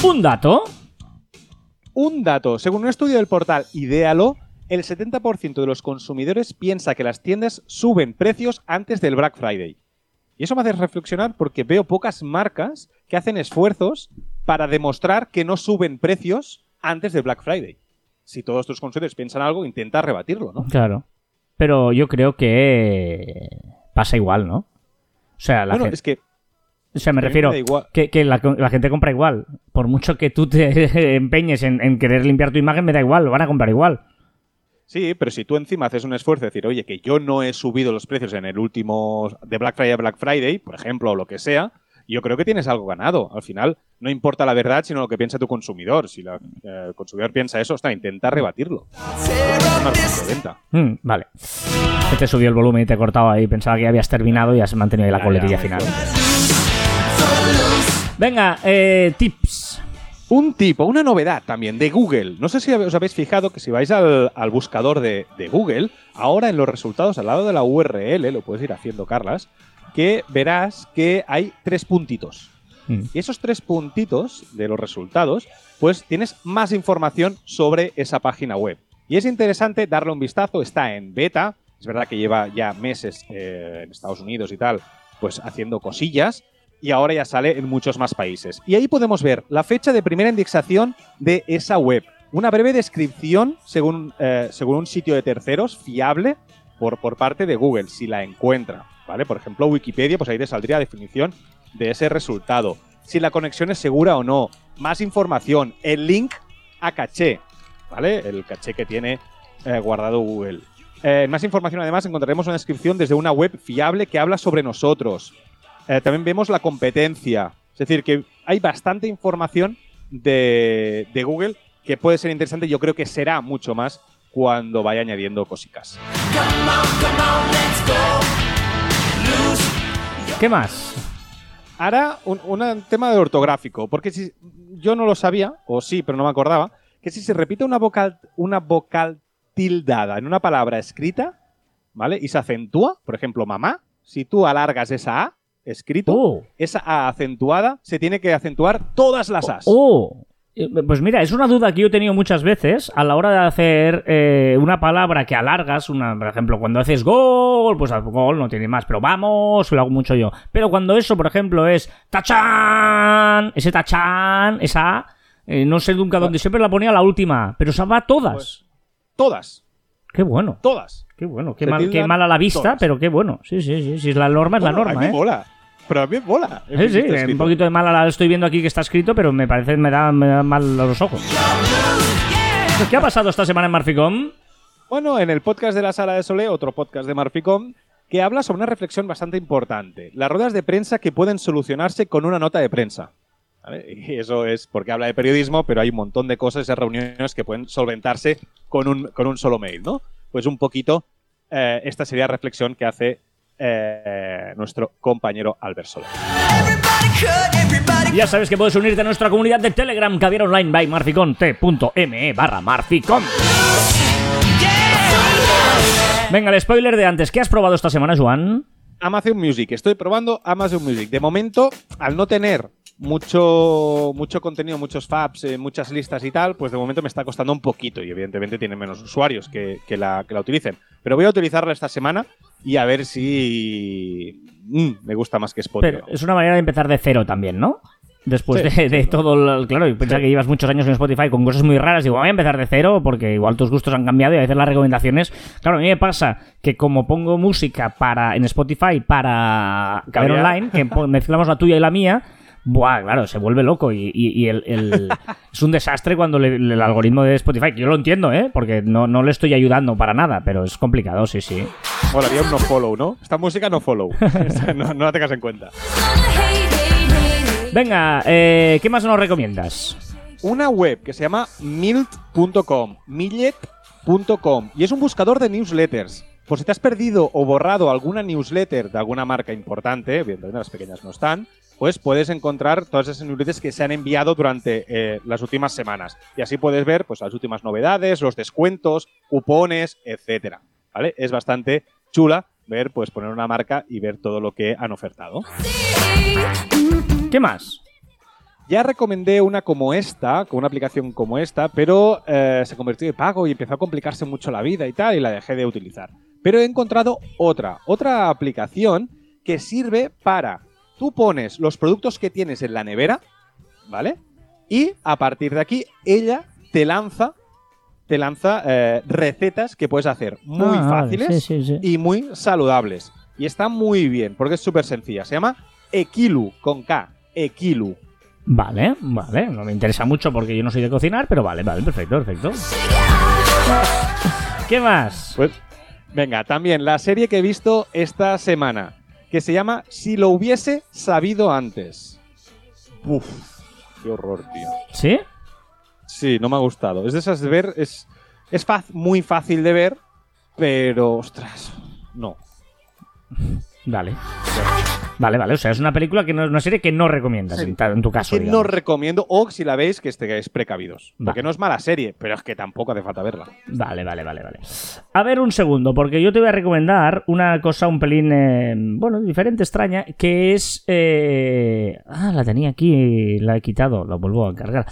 Un dato. Un dato. Según un estudio del portal Idealo, el 70% de los consumidores piensa que las tiendas suben precios antes del Black Friday. Y eso me hace reflexionar porque veo pocas marcas que hacen esfuerzos para demostrar que no suben precios antes del Black Friday. Si todos tus consumidores piensan algo, intenta rebatirlo, ¿no? Claro. Pero yo creo que pasa igual, ¿no? O sea, la bueno, gen- es que o sea, me refiero que, que la, la gente compra igual. Por mucho que tú te empeñes en, en querer limpiar tu imagen, me da igual, lo van a comprar igual. Sí, pero si tú encima haces un esfuerzo de decir, oye, que yo no he subido los precios en el último de Black Friday a Black Friday, por ejemplo, o lo que sea, yo creo que tienes algo ganado. Al final, no importa la verdad, sino lo que piensa tu consumidor. Si la- eh, el consumidor piensa eso, está, intenta rebatirlo. Mm, vale. Te subió el volumen y te he cortado ahí. Pensaba que ya habías terminado y has mantenido ahí la Ya, coletilla ya, final. Venga, eh, tips. Un tipo, una novedad también de Google. No sé si os habéis fijado que si vais al, al buscador de, de Google, ahora en los resultados, al lado de la URL, lo puedes ir haciendo, Carlas, que verás que hay tres puntitos. Mm. Y esos tres puntitos de los resultados, pues tienes más información sobre esa página web. Y es interesante darle un vistazo, está en beta, es verdad que lleva ya meses eh, en Estados Unidos y tal, pues haciendo cosillas, y ahora ya sale en muchos más países. Y ahí podemos ver la fecha de primera indexación de esa web. Una breve descripción según, eh, según un sitio de terceros fiable por, por parte de Google, si la encuentra. ¿vale? Por ejemplo, Wikipedia, pues ahí te saldría definición de ese resultado. Si la conexión es segura o no. Más información. El link a caché. ¿Vale? El caché que tiene eh, guardado Google. Eh, más información, además, encontraremos una descripción desde una web fiable que habla sobre nosotros. Eh, también vemos la competencia. Es decir, que hay bastante información de, de Google que puede ser interesante. Yo creo que será mucho más cuando vaya añadiendo cositas. ¿Qué más? Ahora, un, un tema de ortográfico, porque si yo no lo sabía, o sí, pero no me acordaba, que si se repite una vocal, una vocal tildada en una palabra escrita, ¿vale? Y se acentúa, por ejemplo, mamá, si tú alargas esa A escrito, Oh, esa A acentuada se tiene que acentuar todas las As. oh. Eh, Pues mira, es una duda que yo he tenido muchas veces a la hora de hacer eh, una palabra que alargas, una, por ejemplo, cuando haces gol, pues gol no tiene más, pero vamos, lo hago mucho yo. Pero cuando eso, por ejemplo, es tachán, ese tachán, esa A, eh, no sé nunca dónde, siempre la ponía la última, pero se va todas. Pues, todas, qué bueno, todas. Qué bueno, qué, mal, qué tildan mal a la vista, pero qué bueno. Sí, sí, sí, sí, la norma es la Bueno, a norma, mí ¿eh? mola. Pero a mí mola. Sí, sí, un poquito de mal a la estoy viendo aquí que está escrito, pero me parece me da, me da mal a los ojos. ¿Qué ha pasado esta semana en Marficom? Bueno, en el podcast de la Sala de Solé, otro podcast de Marficom, que habla sobre una reflexión bastante importante. Las ruedas de prensa que pueden solucionarse con una nota de prensa. ¿Vale? Y eso es porque habla de periodismo, pero hay un montón de cosas, esas reuniones que pueden solventarse con un, con un solo mail, ¿no? Pues un poquito, eh, esta sería la reflexión que hace eh, nuestro compañero Albert Soler. Ya sabes que puedes unirte a nuestra comunidad de Telegram, Caviar Online by Marficom, t.me barra Marficom. Venga, el spoiler de antes. ¿Qué has probado esta semana, Joan? Amazon Music. Estoy probando Amazon Music. De momento, al no tener mucho, mucho contenido, muchos faps, eh, muchas listas y tal, pues de momento me está costando un poquito y evidentemente tiene menos usuarios que, que la, que la utilicen. Pero voy a utilizarla esta semana y a ver si mm, me gusta más que Spotify. Pero es una manera de empezar de cero también, ¿no? Después Sí, de, de todo, el- claro, y pensar que llevas muchos años en Spotify con cosas muy raras, digo, voy a empezar de cero porque igual tus gustos han cambiado y a veces las recomendaciones. Claro, a mí me pasa que como pongo música para en Spotify para Caber. Online, que mezclamos la tuya y la mía, buah, claro, se vuelve loco y, y- y el, el- es un desastre cuando le- el algoritmo de Spotify, que yo lo entiendo, ¿eh? Porque no, no le estoy ayudando para nada, pero es complicado, sí, sí. Molaría un no follow, ¿no? Esta música no follow. No, no la tengas en cuenta. Venga, eh, ¿qué más nos recomiendas? Una web que se llama milt.com, millet.com, y es un buscador de newsletters. Por si te has perdido o borrado alguna newsletter de alguna marca importante, evidentemente las pequeñas no están, pues puedes encontrar todas esas newsletters que se han enviado durante eh, las últimas semanas. Y así puedes ver pues, las últimas novedades, los descuentos, cupones, etcétera. ¿Vale? Es bastante chula ver, pues poner una marca y ver todo lo que han ofertado. ¿Qué más? Ya recomendé una como esta, con una aplicación como esta, pero eh, se convirtió de pago y empezó a complicarse mucho la vida y tal, y la dejé de utilizar. Pero he encontrado otra, otra aplicación que sirve para. Tú pones los productos que tienes en la nevera, ¿vale? Y a partir de aquí, ella te lanza. Te lanza eh, recetas que puedes hacer muy Ah, vale, fáciles sí, sí, sí. y muy saludables. Y está muy bien, porque es súper sencilla. Se llama Equilu, con K. Equilu. Vale, vale. No me interesa mucho porque yo no soy de cocinar, pero vale, vale, perfecto, perfecto. ¿Qué más? Pues, venga, también la serie que he visto esta semana, que se llama Si lo hubiese sabido antes. Uf, qué horror, tío. ¿Sí? Sí, no me ha gustado. Es de esas de ver, es, es muy fácil de ver, pero, ostras, no. Vale. Vale, vale. O sea, es una película que no una serie que no recomiendas en, ta- en tu caso. que no digamos. recomiendo, o si la veis, que estéis precavidos. Porque no es mala serie, pero es que tampoco hace falta verla. Vale, vale, vale, vale. A ver, un segundo, porque yo te voy a recomendar una cosa un pelín, eh, bueno, diferente, extraña, que es... eh, Ah, la tenía aquí, la he quitado, la vuelvo a encargar.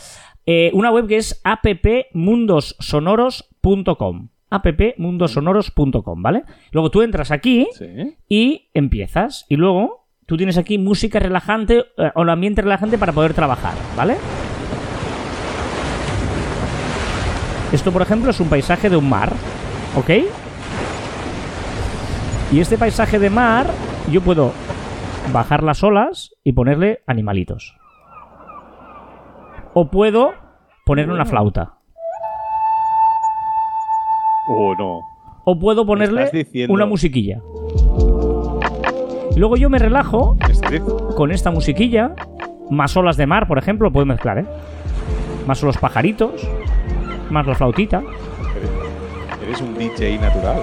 Eh, una web que es appmundosonoros.com appmundosonoros.com, ¿vale? Luego tú entras aquí Sí. y empiezas. Y luego tú tienes aquí música relajante eh, o el ambiente relajante para poder trabajar, ¿vale? Esto, por ejemplo, es un paisaje de un mar, ¿ok? Y este paisaje de mar, yo puedo bajar las olas y ponerle animalitos. O puedo ponerle una flauta. Oh, no. O puedo ponerle diciendo- una musiquilla. Luego yo me relajo con esta musiquilla, más olas de mar, por ejemplo, puedo mezclar, ¿eh? Más los pajaritos, más la flautita. Eres un DJ natural.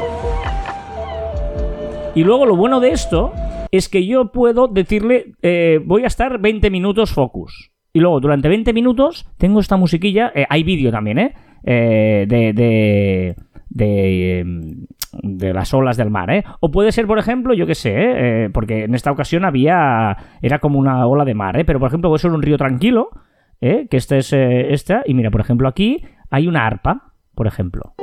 Y luego lo bueno de esto es que yo puedo decirle, eh, voy a estar 20 minutos focus. Y luego durante 20 minutos tengo esta musiquilla, eh, hay vídeo también, ¿eh? Eh, de, de, de, em, de las olas del mar, ¿eh? O puede ser, por ejemplo, yo qué sé, ¿eh? Eh, porque en esta ocasión había, era como una ola de mar, ¿eh? Pero por ejemplo puede ser un río tranquilo, ¿eh? Que este es eh, esta, y mira, por ejemplo aquí hay una arpa, por ejemplo.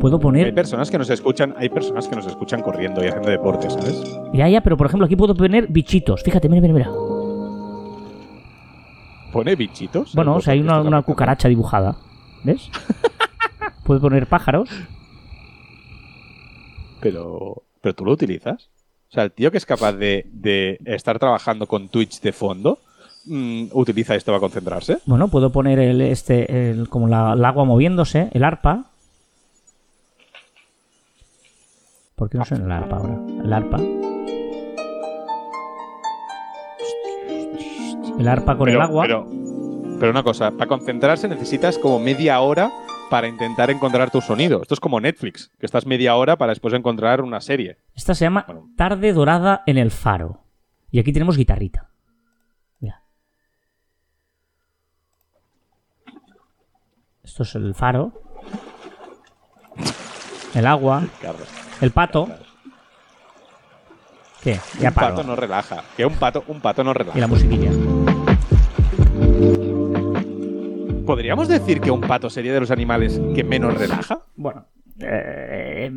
Puedo Hay poner... personas que nos escuchan, hay personas que nos escuchan corriendo y haciendo deporte, ¿sabes? Ya, ya, pero por ejemplo aquí puedo poner bichitos. Fíjate, mira, mira, mira. ¿Pone bichitos? Bueno, o sea, hay una, una cucaracha dibujada. ¿Ves? Puedo poner pájaros. Pero, pero tú lo utilizas. O sea, el tío que es capaz de, de estar trabajando con Twitch de fondo, mm, utiliza esto para concentrarse. Bueno, puedo poner el, este, el- como la, el agua moviéndose, el arpa. ¿Por qué no suena el arpa ahora? El arpa. El arpa con pero, el agua. Pero, pero una cosa, para concentrarse necesitas como media hora para intentar encontrar tu sonido. Esto es como Netflix, que estás media hora para después encontrar una serie. Esta se llama Bueno. Tarde Dorada en el Faro. Y aquí tenemos guitarrita. Mira. Esto es el faro. El agua. Carlos. El pato. ¿Qué? Ya un paro. pato no relaja. Que un pato, un pato no Y relaja. la musiquilla. ¿Podríamos decir que un pato sería de los animales que menos relaja? Bueno. Eh...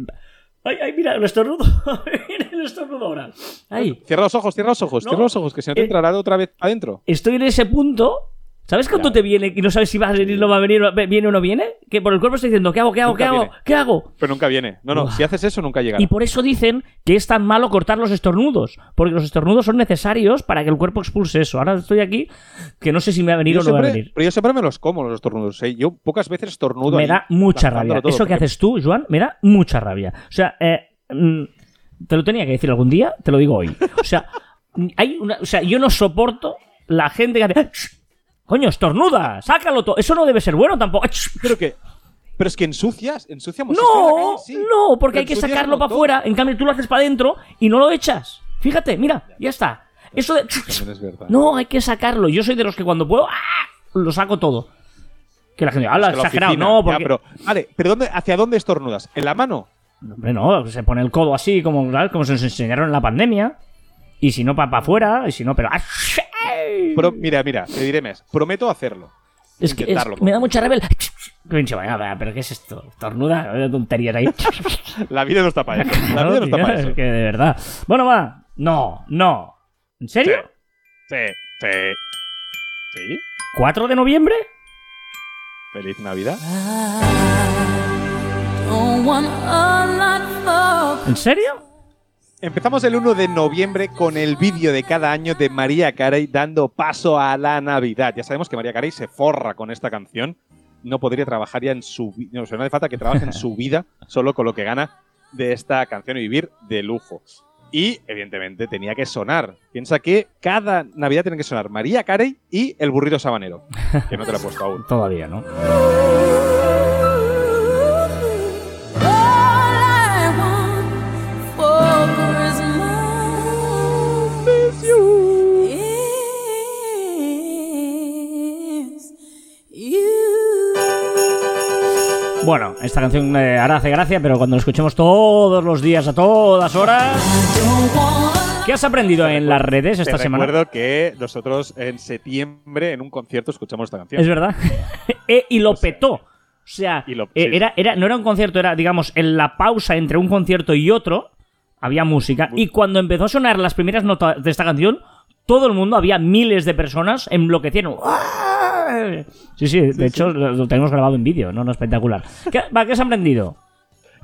Ay, ay, mira, el estornudo. Mira el estornudo ahora. Ay. Cierra los ojos, cierra los ojos, No. cierra los ojos, que si no te Eh. entrará otra vez adentro. Estoy en ese punto. ¿Sabes cuando te viene y no sabes si va a venir, no va a venir, viene o no viene? Que por el cuerpo está diciendo, ¿qué hago, qué hago, Nunca qué hago, qué hago? Pero nunca viene. No, no, si haces eso nunca llega. Y por eso dicen que es tan malo cortar los estornudos, porque los estornudos son necesarios para que el cuerpo expulse eso. Ahora estoy aquí que no sé si me va a venir yo o no va a venir. pero yo siempre me los como los estornudos. ¿eh? Yo pocas veces estornudo. Me ahí, da mucha rabia. todo, Eso que haces tú, Joan, me da mucha rabia. O sea, eh, mm, te lo tenía que decir algún día, te lo digo hoy. O sea, hay una, o sea, yo no soporto la gente que hace. Coño, estornuda, sácalo todo. Eso no debe ser bueno tampoco. Pero que. Pero es que ensucias, ensuciamos. en No, calle, sí. no, porque Pero hay que sacarlo para afuera. En cambio, tú lo haces para adentro y no lo echas. Fíjate, mira, ya está. Eso de. También es verdad. No, hay que sacarlo. Yo soy de los que cuando puedo, ¡ah! lo saco todo. Que la gente, habla Es que la exagerado, oficina, no, ya, pero, vale, pero ¿dónde, ¿hacia dónde estornudas? ¿En la mano? Hombre, no, se pone el codo así, como, ¿sabes? como se nos enseñaron en la pandemia. Y si no, para afuera, y si no, pero. ¡ah! Pro- mira, mira, te diré más. Prometo hacerlo. Es que es- me da mucha rebel. Pero ¿qué es esto? Tornuda, tonterías ahí. La vida no está para eso. La vida no está tío, para es eso. que de verdad. Bueno, va. No, no. ¿En serio? Sí, sí. ¿Sí? ¿4 de noviembre? Feliz Navidad. ¿En serio? Empezamos el 1 de noviembre con el vídeo de cada año de María Carey dando paso a la Navidad. Ya sabemos que María Carey se forra con esta canción. No podría trabajar ya en su vida. No, o sea, no hace falta que trabaje en su vida solo con lo que gana de esta canción y vivir de lujo. Y, evidentemente, tenía que sonar. Piensa que cada Navidad tiene que sonar María Carey y el burrito sabanero. Que no te lo he puesto aún. Todavía, ¿no? Bueno, esta canción eh, ahora hace gracia, pero cuando la escuchemos todos los días, a todas horas. ¿Qué has aprendido en las redes esta Te semana? recuerdo que nosotros en septiembre en un concierto escuchamos esta canción. Es verdad. Eh, y lo petó. O sea, lo- eh, sí. era, era, no era un concierto, era, digamos, en la pausa entre un concierto y otro, había música. Y cuando empezó a sonar las primeras notas de esta canción, todo el mundo, había miles de personas, enloquecieron. Sí, sí, de hecho lo, lo tenemos grabado en vídeo, ¿no? no espectacular. ¿Qué, va, ¿qué has aprendido?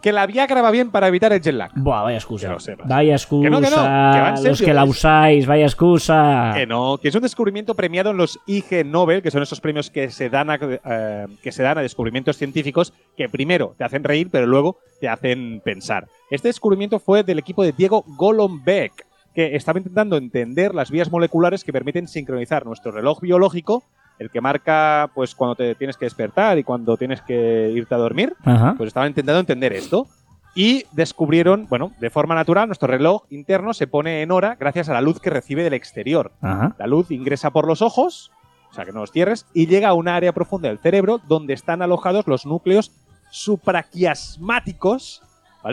Que la Viagra va bien para evitar el jet lag. Buah, vaya excusa. Que lo sepas. Vaya excusa. Que no, que no, que en Los serio, que la usáis, vaya excusa. Que no, que es un descubrimiento premiado en los IG Nobel, que son esos premios que se dan a, eh, que se dan a descubrimientos científicos que primero te hacen reír, pero luego te hacen pensar. Este descubrimiento fue del equipo de Diego Golombek, que estaba intentando entender las vías moleculares que permiten sincronizar nuestro reloj biológico, el que marca pues cuando te tienes que despertar y cuando tienes que irte a dormir, Ajá. pues estaban intentando entender esto. Y descubrieron, bueno, de forma natural, nuestro reloj interno se pone en hora gracias a la luz que recibe del exterior. Ajá. La luz ingresa por los ojos, o sea que no los cierres, y llega a una área profunda del cerebro donde están alojados los núcleos supraquiasmáticos,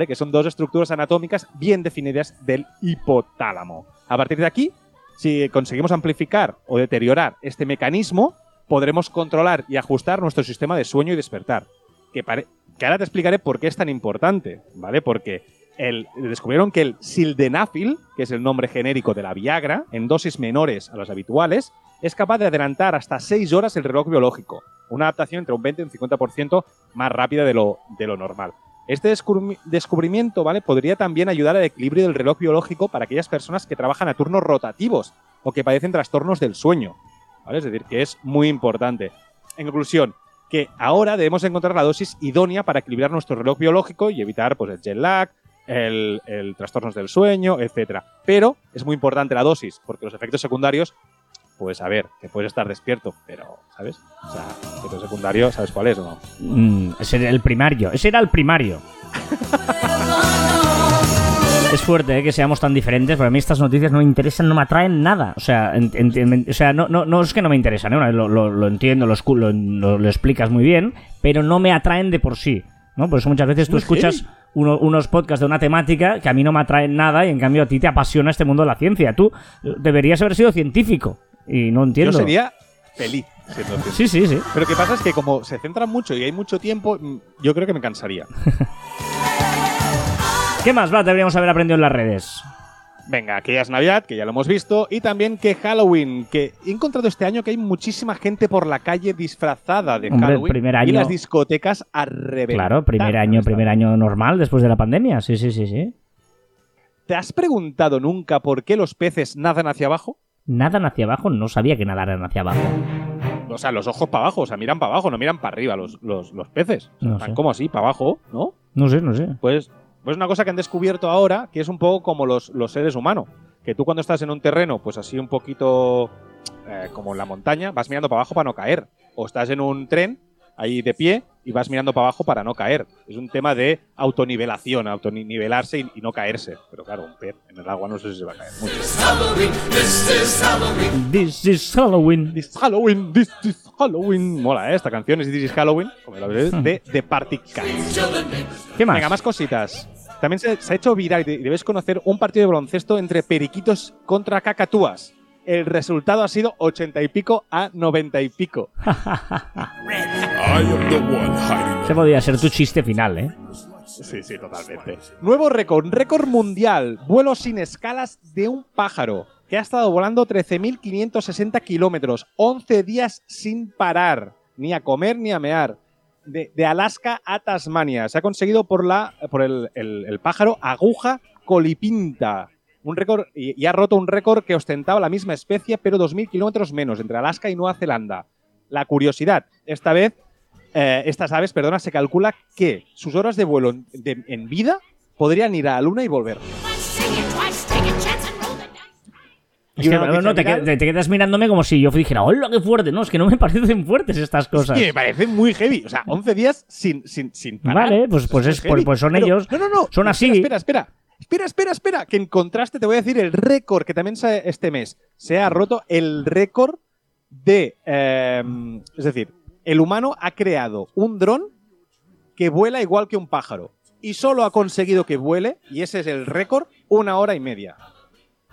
Que son dos estructuras anatómicas bien definidas del hipotálamo. A partir de aquí, si conseguimos amplificar o deteriorar este mecanismo, podremos controlar y ajustar nuestro sistema de sueño y despertar. Que, ahora te explicaré por qué es tan importante, ¿vale? Porque descubrieron que el sildenafil, que es el nombre genérico de la Viagra, en dosis menores a las habituales, es capaz de adelantar hasta 6 horas el reloj biológico. Una adaptación entre un 20 y un 50% más rápida de lo, de lo normal. Este descubri- descubrimiento ¿vale? podría también ayudar al equilibrio del reloj biológico para aquellas personas que trabajan a turnos rotativos o que padecen trastornos del sueño. Es decir, que es muy importante. En conclusión, que ahora debemos encontrar la dosis idónea para equilibrar nuestro reloj biológico y evitar pues, el jet lag, el, el trastornos del sueño, etcétera. Pero es muy importante la dosis, porque los efectos secundarios, pues a ver, que puedes estar despierto, pero, ¿sabes? O sea, efecto secundario, ¿sabes cuál es o no? Mm, ese era el primario. Ese era el primario. Es fuerte ¿eh? que seamos tan diferentes, pero a mí estas noticias no me interesan, no me atraen nada. O sea, o sea no, no, no es que no me interesan, ¿eh? lo, lo- lo entiendo, lo, explicas muy bien, pero no me atraen de por sí. ¿no? Por eso muchas veces tú escuchas uno- unos podcasts de una temática que a mí no me atraen nada y en cambio a ti te apasiona este mundo de la ciencia. Tú deberías haber sido científico y no entiendo. Yo sería feliz siendo. Sí, sí, sí. Pero lo que pasa es que como se centra mucho y hay mucho tiempo, mm, yo creo que me cansaría. ¿Qué más va? Deberíamos haber aprendido en las redes. Venga, que ya es Navidad, que ya lo hemos visto, y también que Halloween, que he encontrado este año que hay muchísima gente por la calle disfrazada de Hombre, Halloween primer y las discotecas a reventar. Claro, primer año, primer año normal después de la pandemia. Sí, sí, sí, sí. ¿Te has preguntado nunca por qué los peces nadan hacia abajo? Nadan hacia abajo, no sabía que nadaran hacia abajo. O sea, los ojos para abajo, o sea, miran para abajo, no miran para arriba los, los, los peces. O sea, No están sé. como así, para abajo, ¿no? No sé, no sé. Pues, pues una cosa que han descubierto ahora, que es un poco como los, los seres humanos. Que tú cuando estás en un terreno, pues así un poquito eh, como en la montaña, vas mirando para abajo para no caer. O estás en un tren, ahí de pie, y vas mirando para abajo para no caer. Es un tema de autonivelación, autonivelarse y, y no caerse. Pero claro, un pez en el agua no sé si se va a caer mucho. This is Halloween. This Halloween, this is Halloween. Mola, ¿eh? Esta canción es This is Halloween, como la ves, de The Party Cats. ¿Qué más? Venga, más cositas. También se, se ha hecho viral y debes conocer un partido de baloncesto entre periquitos contra cacatúas. El resultado ha sido 80 y pico a 90 y pico. Ese podría ser tu chiste final, ¿eh? Sí, sí, totalmente. Nuevo récord, récord mundial. Vuelo sin escalas de un pájaro que ha estado volando 13.560 kilómetros, 11 días sin parar, ni a comer ni a mear. De, de Alaska a Tasmania. Se ha conseguido por, la, por el, el- el pájaro aguja colipinta. Un récord, y, y ha roto un récord que ostentaba la misma especie, pero 2.000 kilómetros menos, entre Alaska y Nueva Zelanda. La curiosidad, esta vez, eh, estas aves, perdona, se calcula que sus horas de vuelo en- de- en vida podrían ir a la Luna y volver. Es que una no, te, te- quedas mirándome como si yo dijera, ¡hola, qué fuerte! No, es que no me parecen fuertes estas cosas. Sí, me parece muy heavy. O sea, 11 días sin, sin, sin parar. Vale, pues- pues es- pues- pues son Pero- ellos, No, no, no. son Espera, así. Espera, espera. Espera, espera, espera. Que en contraste te voy a decir el récord que también se- este mes se ha roto el récord de. eh, es decir, el humano ha creado un dron que vuela igual que un pájaro. Y solo ha conseguido que vuele, y ese es el récord, una hora y media.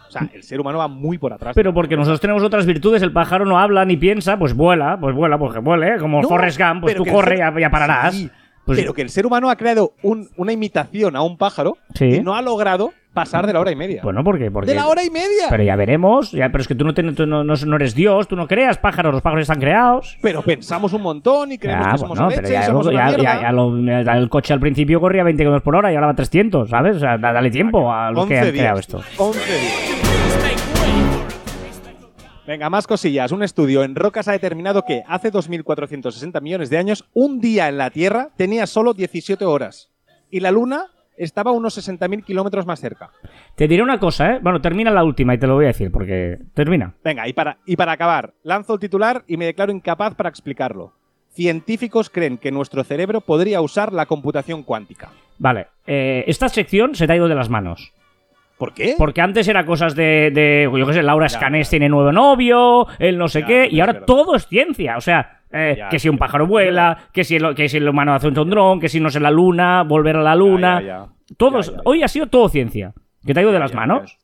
O sea, el ser humano va muy por atrás. Pero porque nosotros tenemos otras virtudes, el pájaro no habla ni piensa, pues vuela, pues vuela, pues que vuele, como No, Forrest Gump, pues tú corre y ya pararás. Sí, Pues- pero que el ser humano ha creado un- una imitación a un pájaro Sí. y no ha logrado pasar de la hora y media. Bueno, ¿por qué? Porque... ¡De la hora y media! Pero ya veremos, ya, pero es que tú, no, tú no, no- no eres Dios, tú no creas pájaros, los pájaros están creados. Pero pensamos un montón y creemos Ya, que somos bueno, leche pero ya, y somos ya- una ya- mierda. ya lo- ya el coche al principio corría 20 km por hora y ahora va a 300, ¿sabes? O sea, da- dale tiempo a los que 11 han creado esto. 11 días. Venga, más cosillas. Un estudio en rocas ha determinado que hace 2.460 millones de años, un día en la Tierra tenía solo 17 horas. Y la Luna estaba a unos 60.000 kilómetros más cerca. Te diré una cosa, ¿eh? Bueno, termina la última y te lo voy a decir, porque termina. Venga, y para, y para acabar, lanzo el titular y me declaro incapaz para explicarlo. Científicos creen que nuestro cerebro podría usar la computación cuántica. Vale, eh, esta sección se te ha ido de las manos. ¿Por qué? Porque antes era cosas de, de yo qué sé, Laura ya. tiene nuevo novio, el no sé Ya, qué, y ahora verdad. todo es ciencia. O sea, eh, Ya, que si un pájaro vuela, que si, el, que si el humano hace un dron, que si no sé la luna, volver a la luna. Ya, ya, ya. Todo, Ya, ya, ya. hoy ha sido todo ciencia. Que te ha ido de las manos.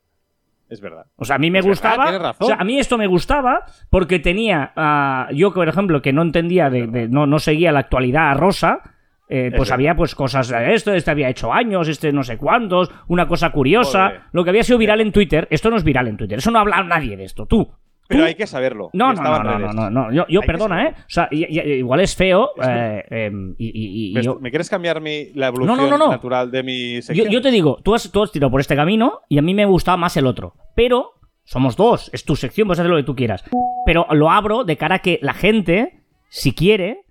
Es verdad. O sea, a mí me Es verdad, gustaba. tienes razón. O sea, a mí esto me gustaba porque tenía. ah, yo, por ejemplo, que no entendía, de, de- no, no seguía la actualidad a Rosa. Eh, pues había pues cosas de esto, este había hecho años, este no sé cuántos, una cosa curiosa, Joder. lo que había sido viral en Twitter, esto no es viral en Twitter, eso no habla nadie de esto, tú. Pero tú- hay que saberlo. no, no, no, no, no, no, no, yo, yo perdona, ¿eh? O sea, y- y- igual es feo, Es eh, em, y, ¿Ves? yo, ¿Me quieres cambiar mi, la evolución no, natural de mi Yo, sección? yo te digo, tú has, tú has tirado por este camino y a mí me gustaba más el otro. Pero somos dos, es tu sección, puedes hacer lo que tú quieras. Pero lo abro de cara a que la gente, si quiere,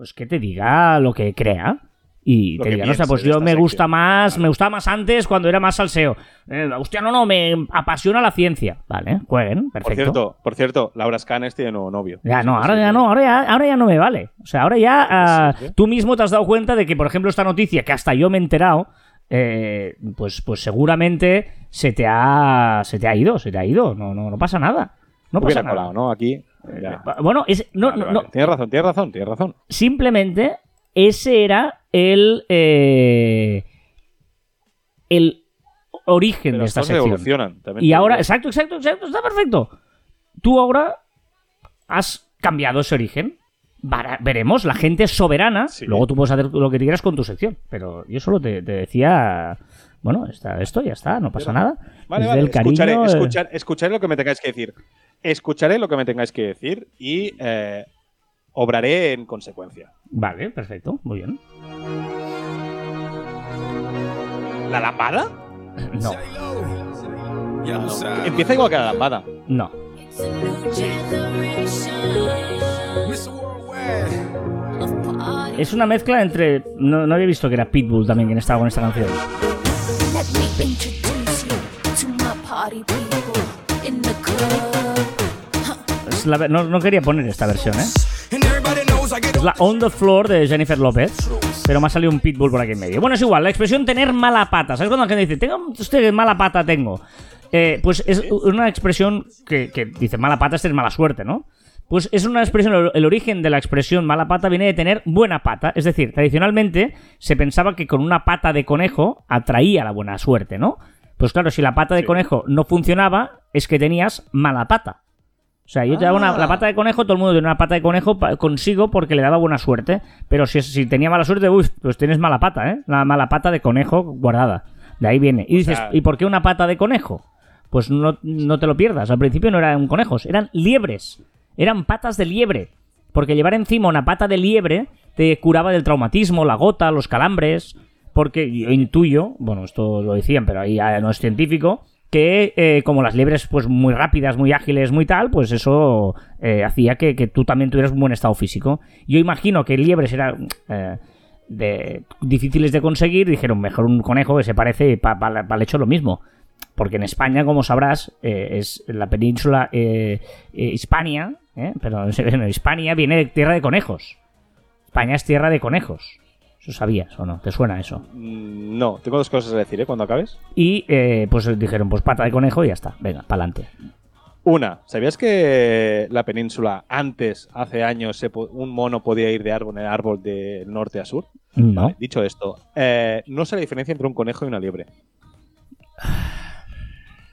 pues que te diga lo que crea. Y Lo te diga, no, o sea, pues yo me gusta sección. más, me gustaba más antes cuando era más salseo. Eh, hostia, no, no, me apasiona la ciencia. Vale, jueguen, Por perfecto. cierto, por cierto, Laura Scanes tiene nuevo novio. Ya no, ahora ya no, ahora ya, ahora ya no me vale. O sea, ahora ya ah, tú mismo te has dado cuenta de que, por ejemplo, esta noticia, que hasta yo me he enterado, eh, pues, pues seguramente se te ha se te ha ido, se te ha ido. No, no, no pasa nada. No pasa nada. colado, ¿no? Aquí. Bueno, es, no, Vale, no, vale. no, Tienes razón, tienes razón, tienes razón. simplemente ese era el eh, el origen Pero de esta sección. evolucionan. Y ahora, exacto, exacto, exacto, está perfecto. Tú ahora has cambiado ese origen. Veremos, la gente es soberana. Sí. Luego tú puedes hacer lo que quieras con tu sección. Pero yo solo te, te decía Bueno, está, esto ya está, no pasa nada. Vale, Desde vale. el cariño, escucharé, eh, escuchar- escucharé lo que me tengáis que decir. Escucharé lo que me tengáis que decir y eh, obraré en consecuencia. Vale, perfecto, muy bien. ¿La lambada? No, Empieza igual que la lambada. no. Es una mezcla entre. No, no había visto que era Pitbull también quien estaba con esta canción. Let me introduce you to my party people in the club. La no quería poner esta versión, ¿eh? Es la On the Floor de Jennifer López. Pero me ha salido un pitbull por aquí en medio. Bueno, es igual, la expresión tener mala pata. ¿Sabes cuando la gente dice, tengo usted mala pata tengo? Eh, pues es una expresión que, que dice mala pata es tener mala suerte, ¿no? Pues es una expresión, el- origen de la expresión mala pata viene de tener buena pata. Es decir, tradicionalmente se pensaba que con una pata de conejo atraía la buena suerte, ¿no? Pues claro, si la pata de conejo no funcionaba, es que tenías mala pata. O sea, yo te daba una, Ah. la pata de conejo, todo el mundo tiene una pata de conejo consigo porque le daba buena suerte. Pero si, si tenía mala suerte, uy, pues tienes mala pata, ¿eh? La mala pata de conejo guardada. De ahí viene. Y dices, sea- ¿y por qué una pata de conejo? Pues no, no te lo pierdas. Al principio no eran conejos, eran liebres. Eran patas de liebre. Porque llevar encima una pata de liebre te curaba del traumatismo, la gota, los calambres. Porque yo intuyo, bueno, esto lo decían, pero ahí no es científico, que eh, como las liebres pues muy rápidas, muy ágiles, muy tal, pues eso eh, hacía que, que tú también tuvieras un buen estado físico. Yo imagino que liebres eran eh, de, difíciles de conseguir, dijeron mejor un conejo que se parece para el hecho lo mismo. Porque en España, como sabrás, eh, es la península eh, eh, Hispania, eh, perdón, en Hispania viene de tierra de conejos. España es tierra de conejos. ¿Eso sabías o no? ¿Te suena eso? Mm, No, tengo dos cosas a decir, ¿eh? Cuando acabes. Y eh, pues dijeron, pues pata de conejo y ya está. Venga, pa'lante. Una, ¿sabías que la península antes, hace años, un mono podía ir de árbol en árbol de norte a sur? No. Vale, dicho esto, eh, no sé la diferencia entre un conejo y una liebre.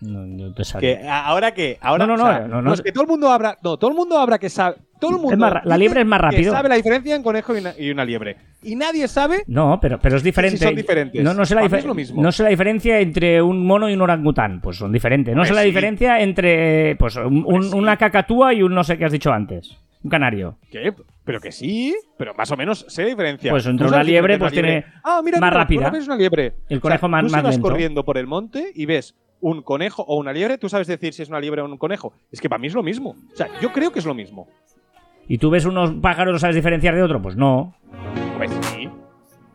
No, no te. Que ahora que ahora No, no, o sea, no, no, no. es que todo el mundo habla, no, todo el mundo habla que sabe, todo el mundo más la liebre es más rápido. sabe la diferencia en conejo y una, y una liebre y nadie sabe No, pero, pero es diferente. Sí, son diferentes. No, no, sé la es lo mismo. no sé la diferencia entre un mono y un orangután. Pues son diferentes. No sé la sí. diferencia entre pues, un- un- sí. una cacatúa y un no sé qué has dicho antes. Un canario. ¿Qué? Pero que sí, pero más o menos sé la diferencia. Pues entre una liebre, pues tiene ah, mira, más mira, rápida. no ves una liebre. El conejo más- tú si más vas lento. corriendo por el monte y ves un conejo o una liebre, tú sabes decir si es una liebre o un conejo. Es que para mí es lo mismo. O sea, yo creo que es lo mismo. ¿Y tú ves unos pájaros no sabes diferenciar de otro? Pues no. Pues sí.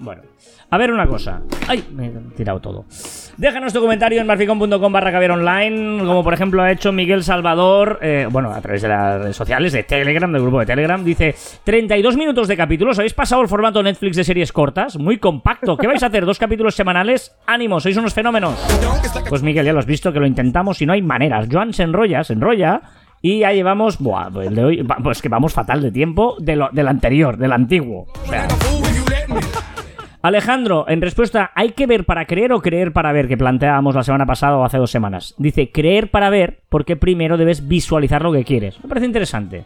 Bueno, a ver una cosa. ¡Ay! Me he tirado todo. Déjanos tu comentario en marficon.com barra caviar online, como por ejemplo ha hecho Miguel Salvador, eh, bueno, a través de las redes sociales, de Telegram, del grupo de Telegram, dice 32 minutos de capítulos, ¿habéis pasado el formato Netflix de series cortas? Muy compacto, ¿qué vais a hacer? ¿Dos capítulos semanales? ¡Ánimo, sois unos fenómenos! Pues Miguel, ya lo has visto, que lo intentamos y no hay maneras. Joan se enrolla, se enrolla... Y ya llevamos, buah, el de hoy, pues que vamos fatal de tiempo de lo- del anterior, del antiguo. O sea, Alejandro, en respuesta, ¿hay que ver para creer o creer para ver? Que planteábamos la semana pasada o hace dos semanas. Dice, creer para ver porque primero debes visualizar lo que quieres. Me parece interesante.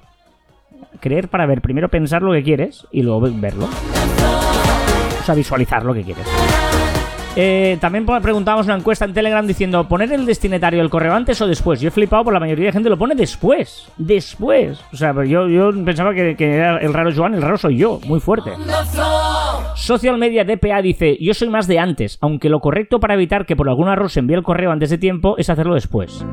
Creer para ver, primero pensar lo que quieres y luego verlo. O sea, visualizar lo que quieres. Eh, también preguntábamos una encuesta en Telegram diciendo, ¿poner el destinatario del correo antes o después? Yo he flipado por la mayoría de gente lo pone después. Después. O sea, yo, yo pensaba que, que era el raro Joan, el raro soy yo. Muy fuerte. Social Media DPA dice, yo soy más de antes, aunque lo correcto para evitar que por algún error se envíe el correo antes de tiempo es hacerlo después.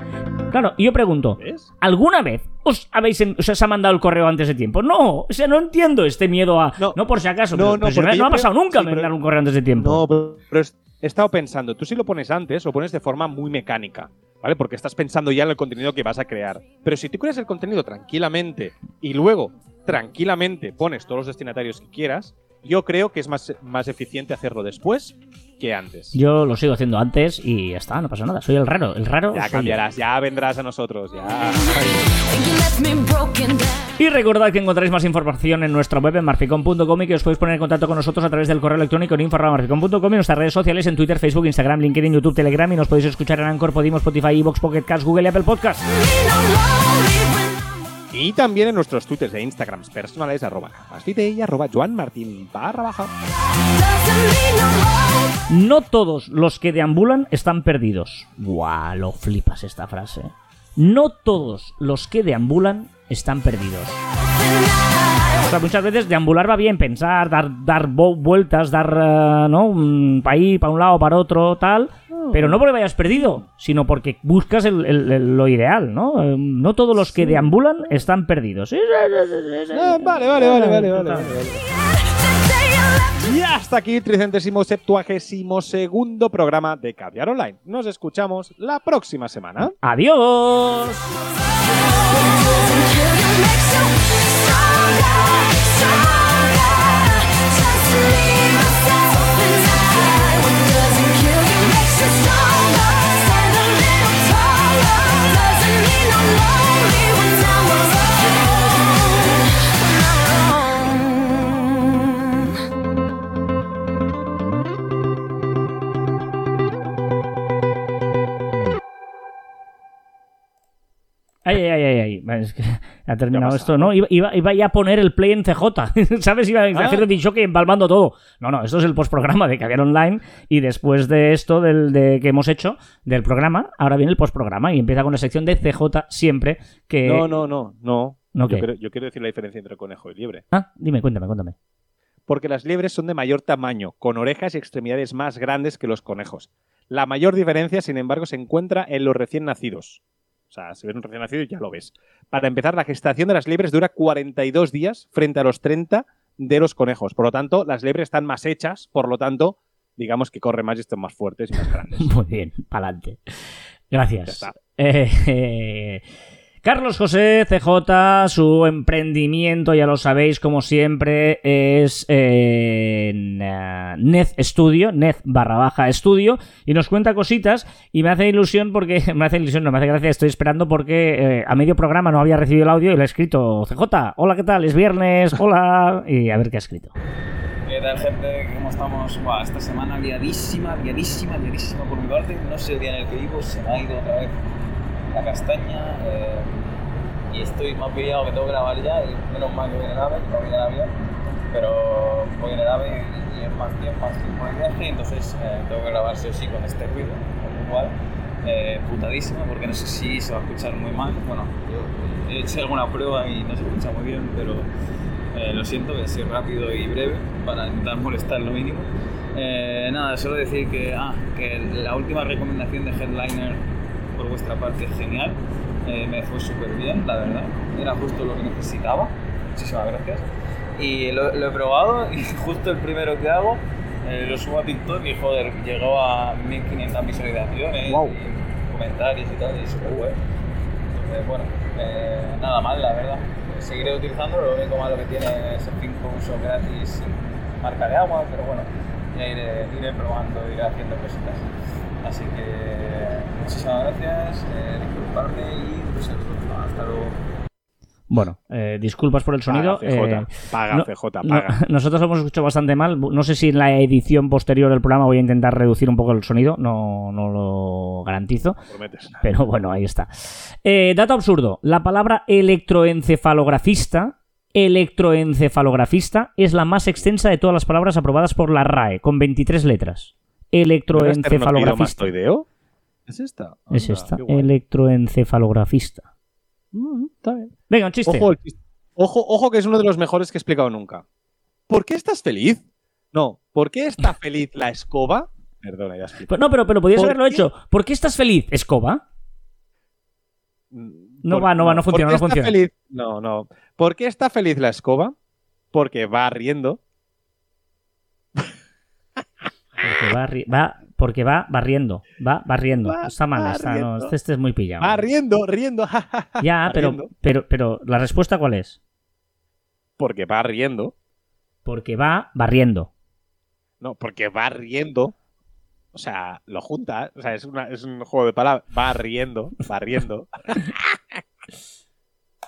Claro, y yo pregunto. ¿alguna vez os habéis en- os ha mandado el correo antes de tiempo? No, o sea, no entiendo este miedo a... No, No. por si acaso, No, pero- no, pero porque no, ha creo- pasado nunca sí, mandar un correo antes de tiempo. No, pero, pero es- he estado pensando, tú si lo pones antes, lo pones de forma muy mecánica, ¿vale? Porque estás pensando ya en el contenido que vas a crear. Pero si tú creas el contenido tranquilamente y luego tranquilamente pones todos los destinatarios que quieras, yo creo que es más, más eficiente hacerlo después que antes. Yo lo sigo haciendo antes y ya está, no pasa nada. Soy el raro, el raro. Ya yo. cambiarás, ya vendrás a nosotros, ya. Y recordad que encontráis más información en nuestra web en marficon.com y que os podéis poner en contacto con nosotros a través del correo electrónico en info.marficon.com y en nuestras redes sociales en Twitter, Facebook, Instagram, LinkedIn, YouTube, Telegram y nos podéis escuchar en Anchor, Podimo, Spotify, Evox, Pocket Cast, Google y Apple Podcast. Y también en nuestros twitters de Instagrams personales, arroba y arroba joanmartin barra baja. No todos los que deambulan están perdidos. Buah, lo flipas esta frase. No todos los que deambulan están perdidos. O sea, muchas veces deambular va bien, pensar, dar, dar vueltas, dar, eh, ¿no? Para ahí, para un lado, para otro, tal. Pero no porque vayas perdido, sino porque buscas el- el- el- lo ideal, ¿no? Eh, No todos los que deambulan están perdidos. Vale, vale, vale, vale, vale, vale, vale. Y hasta aquí el tricentésimo septuagésimo segundo programa de Caviar Online. Nos escuchamos la próxima semana. Adiós. Ay, ay, ay, ay, ay. Es que ha terminado pasa? esto, ¿no? Iba, iba, iba ya a poner el play en CJ, ¿sabes? Iba a Ah. hacer el choque empalmando todo. No, no, esto es el postprograma de Caviar Online y después de esto del, de, que hemos hecho del programa, ahora viene el postprograma y empieza con la sección de CJ siempre que... No, no, no, no. ¿No yo, quiero, yo quiero decir la diferencia entre conejo y liebre. Ah, dime, cuéntame, cuéntame. Porque las liebres son de mayor tamaño, con orejas y extremidades más grandes que los conejos. La mayor diferencia, sin embargo, se encuentra en los recién nacidos. O sea, si ves un recién nacido ya lo ves. Para empezar, la gestación de las liebres dura 42 días frente a los 30 de los conejos. Por lo tanto, las liebres están más hechas, por lo tanto, digamos que corren más y están más fuertes y más grandes. Muy bien, pa'lante. Gracias. Ya está. Eh, eh, Carlos José CJ, su emprendimiento, ya lo sabéis, como siempre, es eh, en eh, Nez Studio, Nez barra baja estudio, y nos cuenta cositas, y me hace ilusión porque, me hace ilusión, no me hace gracia, estoy esperando porque eh, a medio programa no había recibido el audio y le he escrito, CJ, hola, ¿qué tal? Es viernes, hola, y a ver qué ha escrito. ¿Qué tal, gente? ¿Cómo estamos? Buah, esta semana liadísima, liadísima, liadísima por mi parte. No sé el día en el que vivo, se me ha ido otra vez la castaña. eh, y estoy más pillado que tengo que grabar ya. Y menos mal que viene el AVE, que no viene el avión. Pero voy en el AVE y, y es más tiempo, más tiempo de viaje. Entonces eh, tengo que grabar sí o sí con este ruido. Con lo cual, eh, porque no sé si se va a escuchar muy mal. Bueno, he hecho alguna prueba y no se escucha muy bien, pero. Eh, lo siento, voy a ser rápido y breve para intentar molestar lo mínimo. Eh, nada, solo decir que, ah, que la última recomendación de Headliner por vuestra parte genial. Eh, me fue súper bien, la verdad. Era justo lo que necesitaba. Muchísimas gracias. Y lo, lo he probado y justo el primero que hago eh, lo subo a TikTok y joder, llegó a 1500 visualizaciones Guau. y comentarios y tal, y súper bueno. Entonces, bueno, eh, nada mal, la verdad. Seguiré utilizándolo, lo único malo que tiene es el 5 uso gratis sin marca de agua, pero bueno, ya iré, iré probando, iré haciendo cositas. Así que muchísimas gracias, eh, disculparme y pues, hasta luego. Bueno, eh, disculpas por el sonido. Paga, CJ. eh, paga, no- CJ, no- paga. nosotros lo hemos escuchado bastante mal. No sé si en la edición posterior del programa voy a intentar reducir un poco el sonido. No, no lo garantizo. Prometes. Pero bueno, ahí está. Eh, dato absurdo. La palabra electroencefalografista, electroencefalografista, es la más extensa de todas las palabras aprobadas por la RAE, con 23 letras. Electroencefalografista. ¿Es esta? Es esta. Electroencefalografista. Mm, está bien. Venga, un chiste. Ojo, chiste. ojo, ojo, que es uno de los mejores que he explicado nunca. ¿Por qué estás feliz? No, ¿por qué está feliz la escoba? Perdona, ya explico. No, pero, pero podías ¿Por haberlo qué? hecho. ¿Por qué estás feliz, Escoba? No Por- va, no va, no ¿por funciona, no funciona. feliz? No, no. ¿Por qué está feliz la escoba? Porque va riendo. Porque va, porque va barriendo. Va barriendo. Va está mal, está, no, este, este es muy pillado. Va riendo, riendo. ya, pero, riendo. pero, pero, ¿la respuesta cuál es? Porque va riendo. Porque va barriendo. No, porque va riendo. O sea, lo junta. O sea, es, una- es un juego de palabras. Va riendo, va riendo.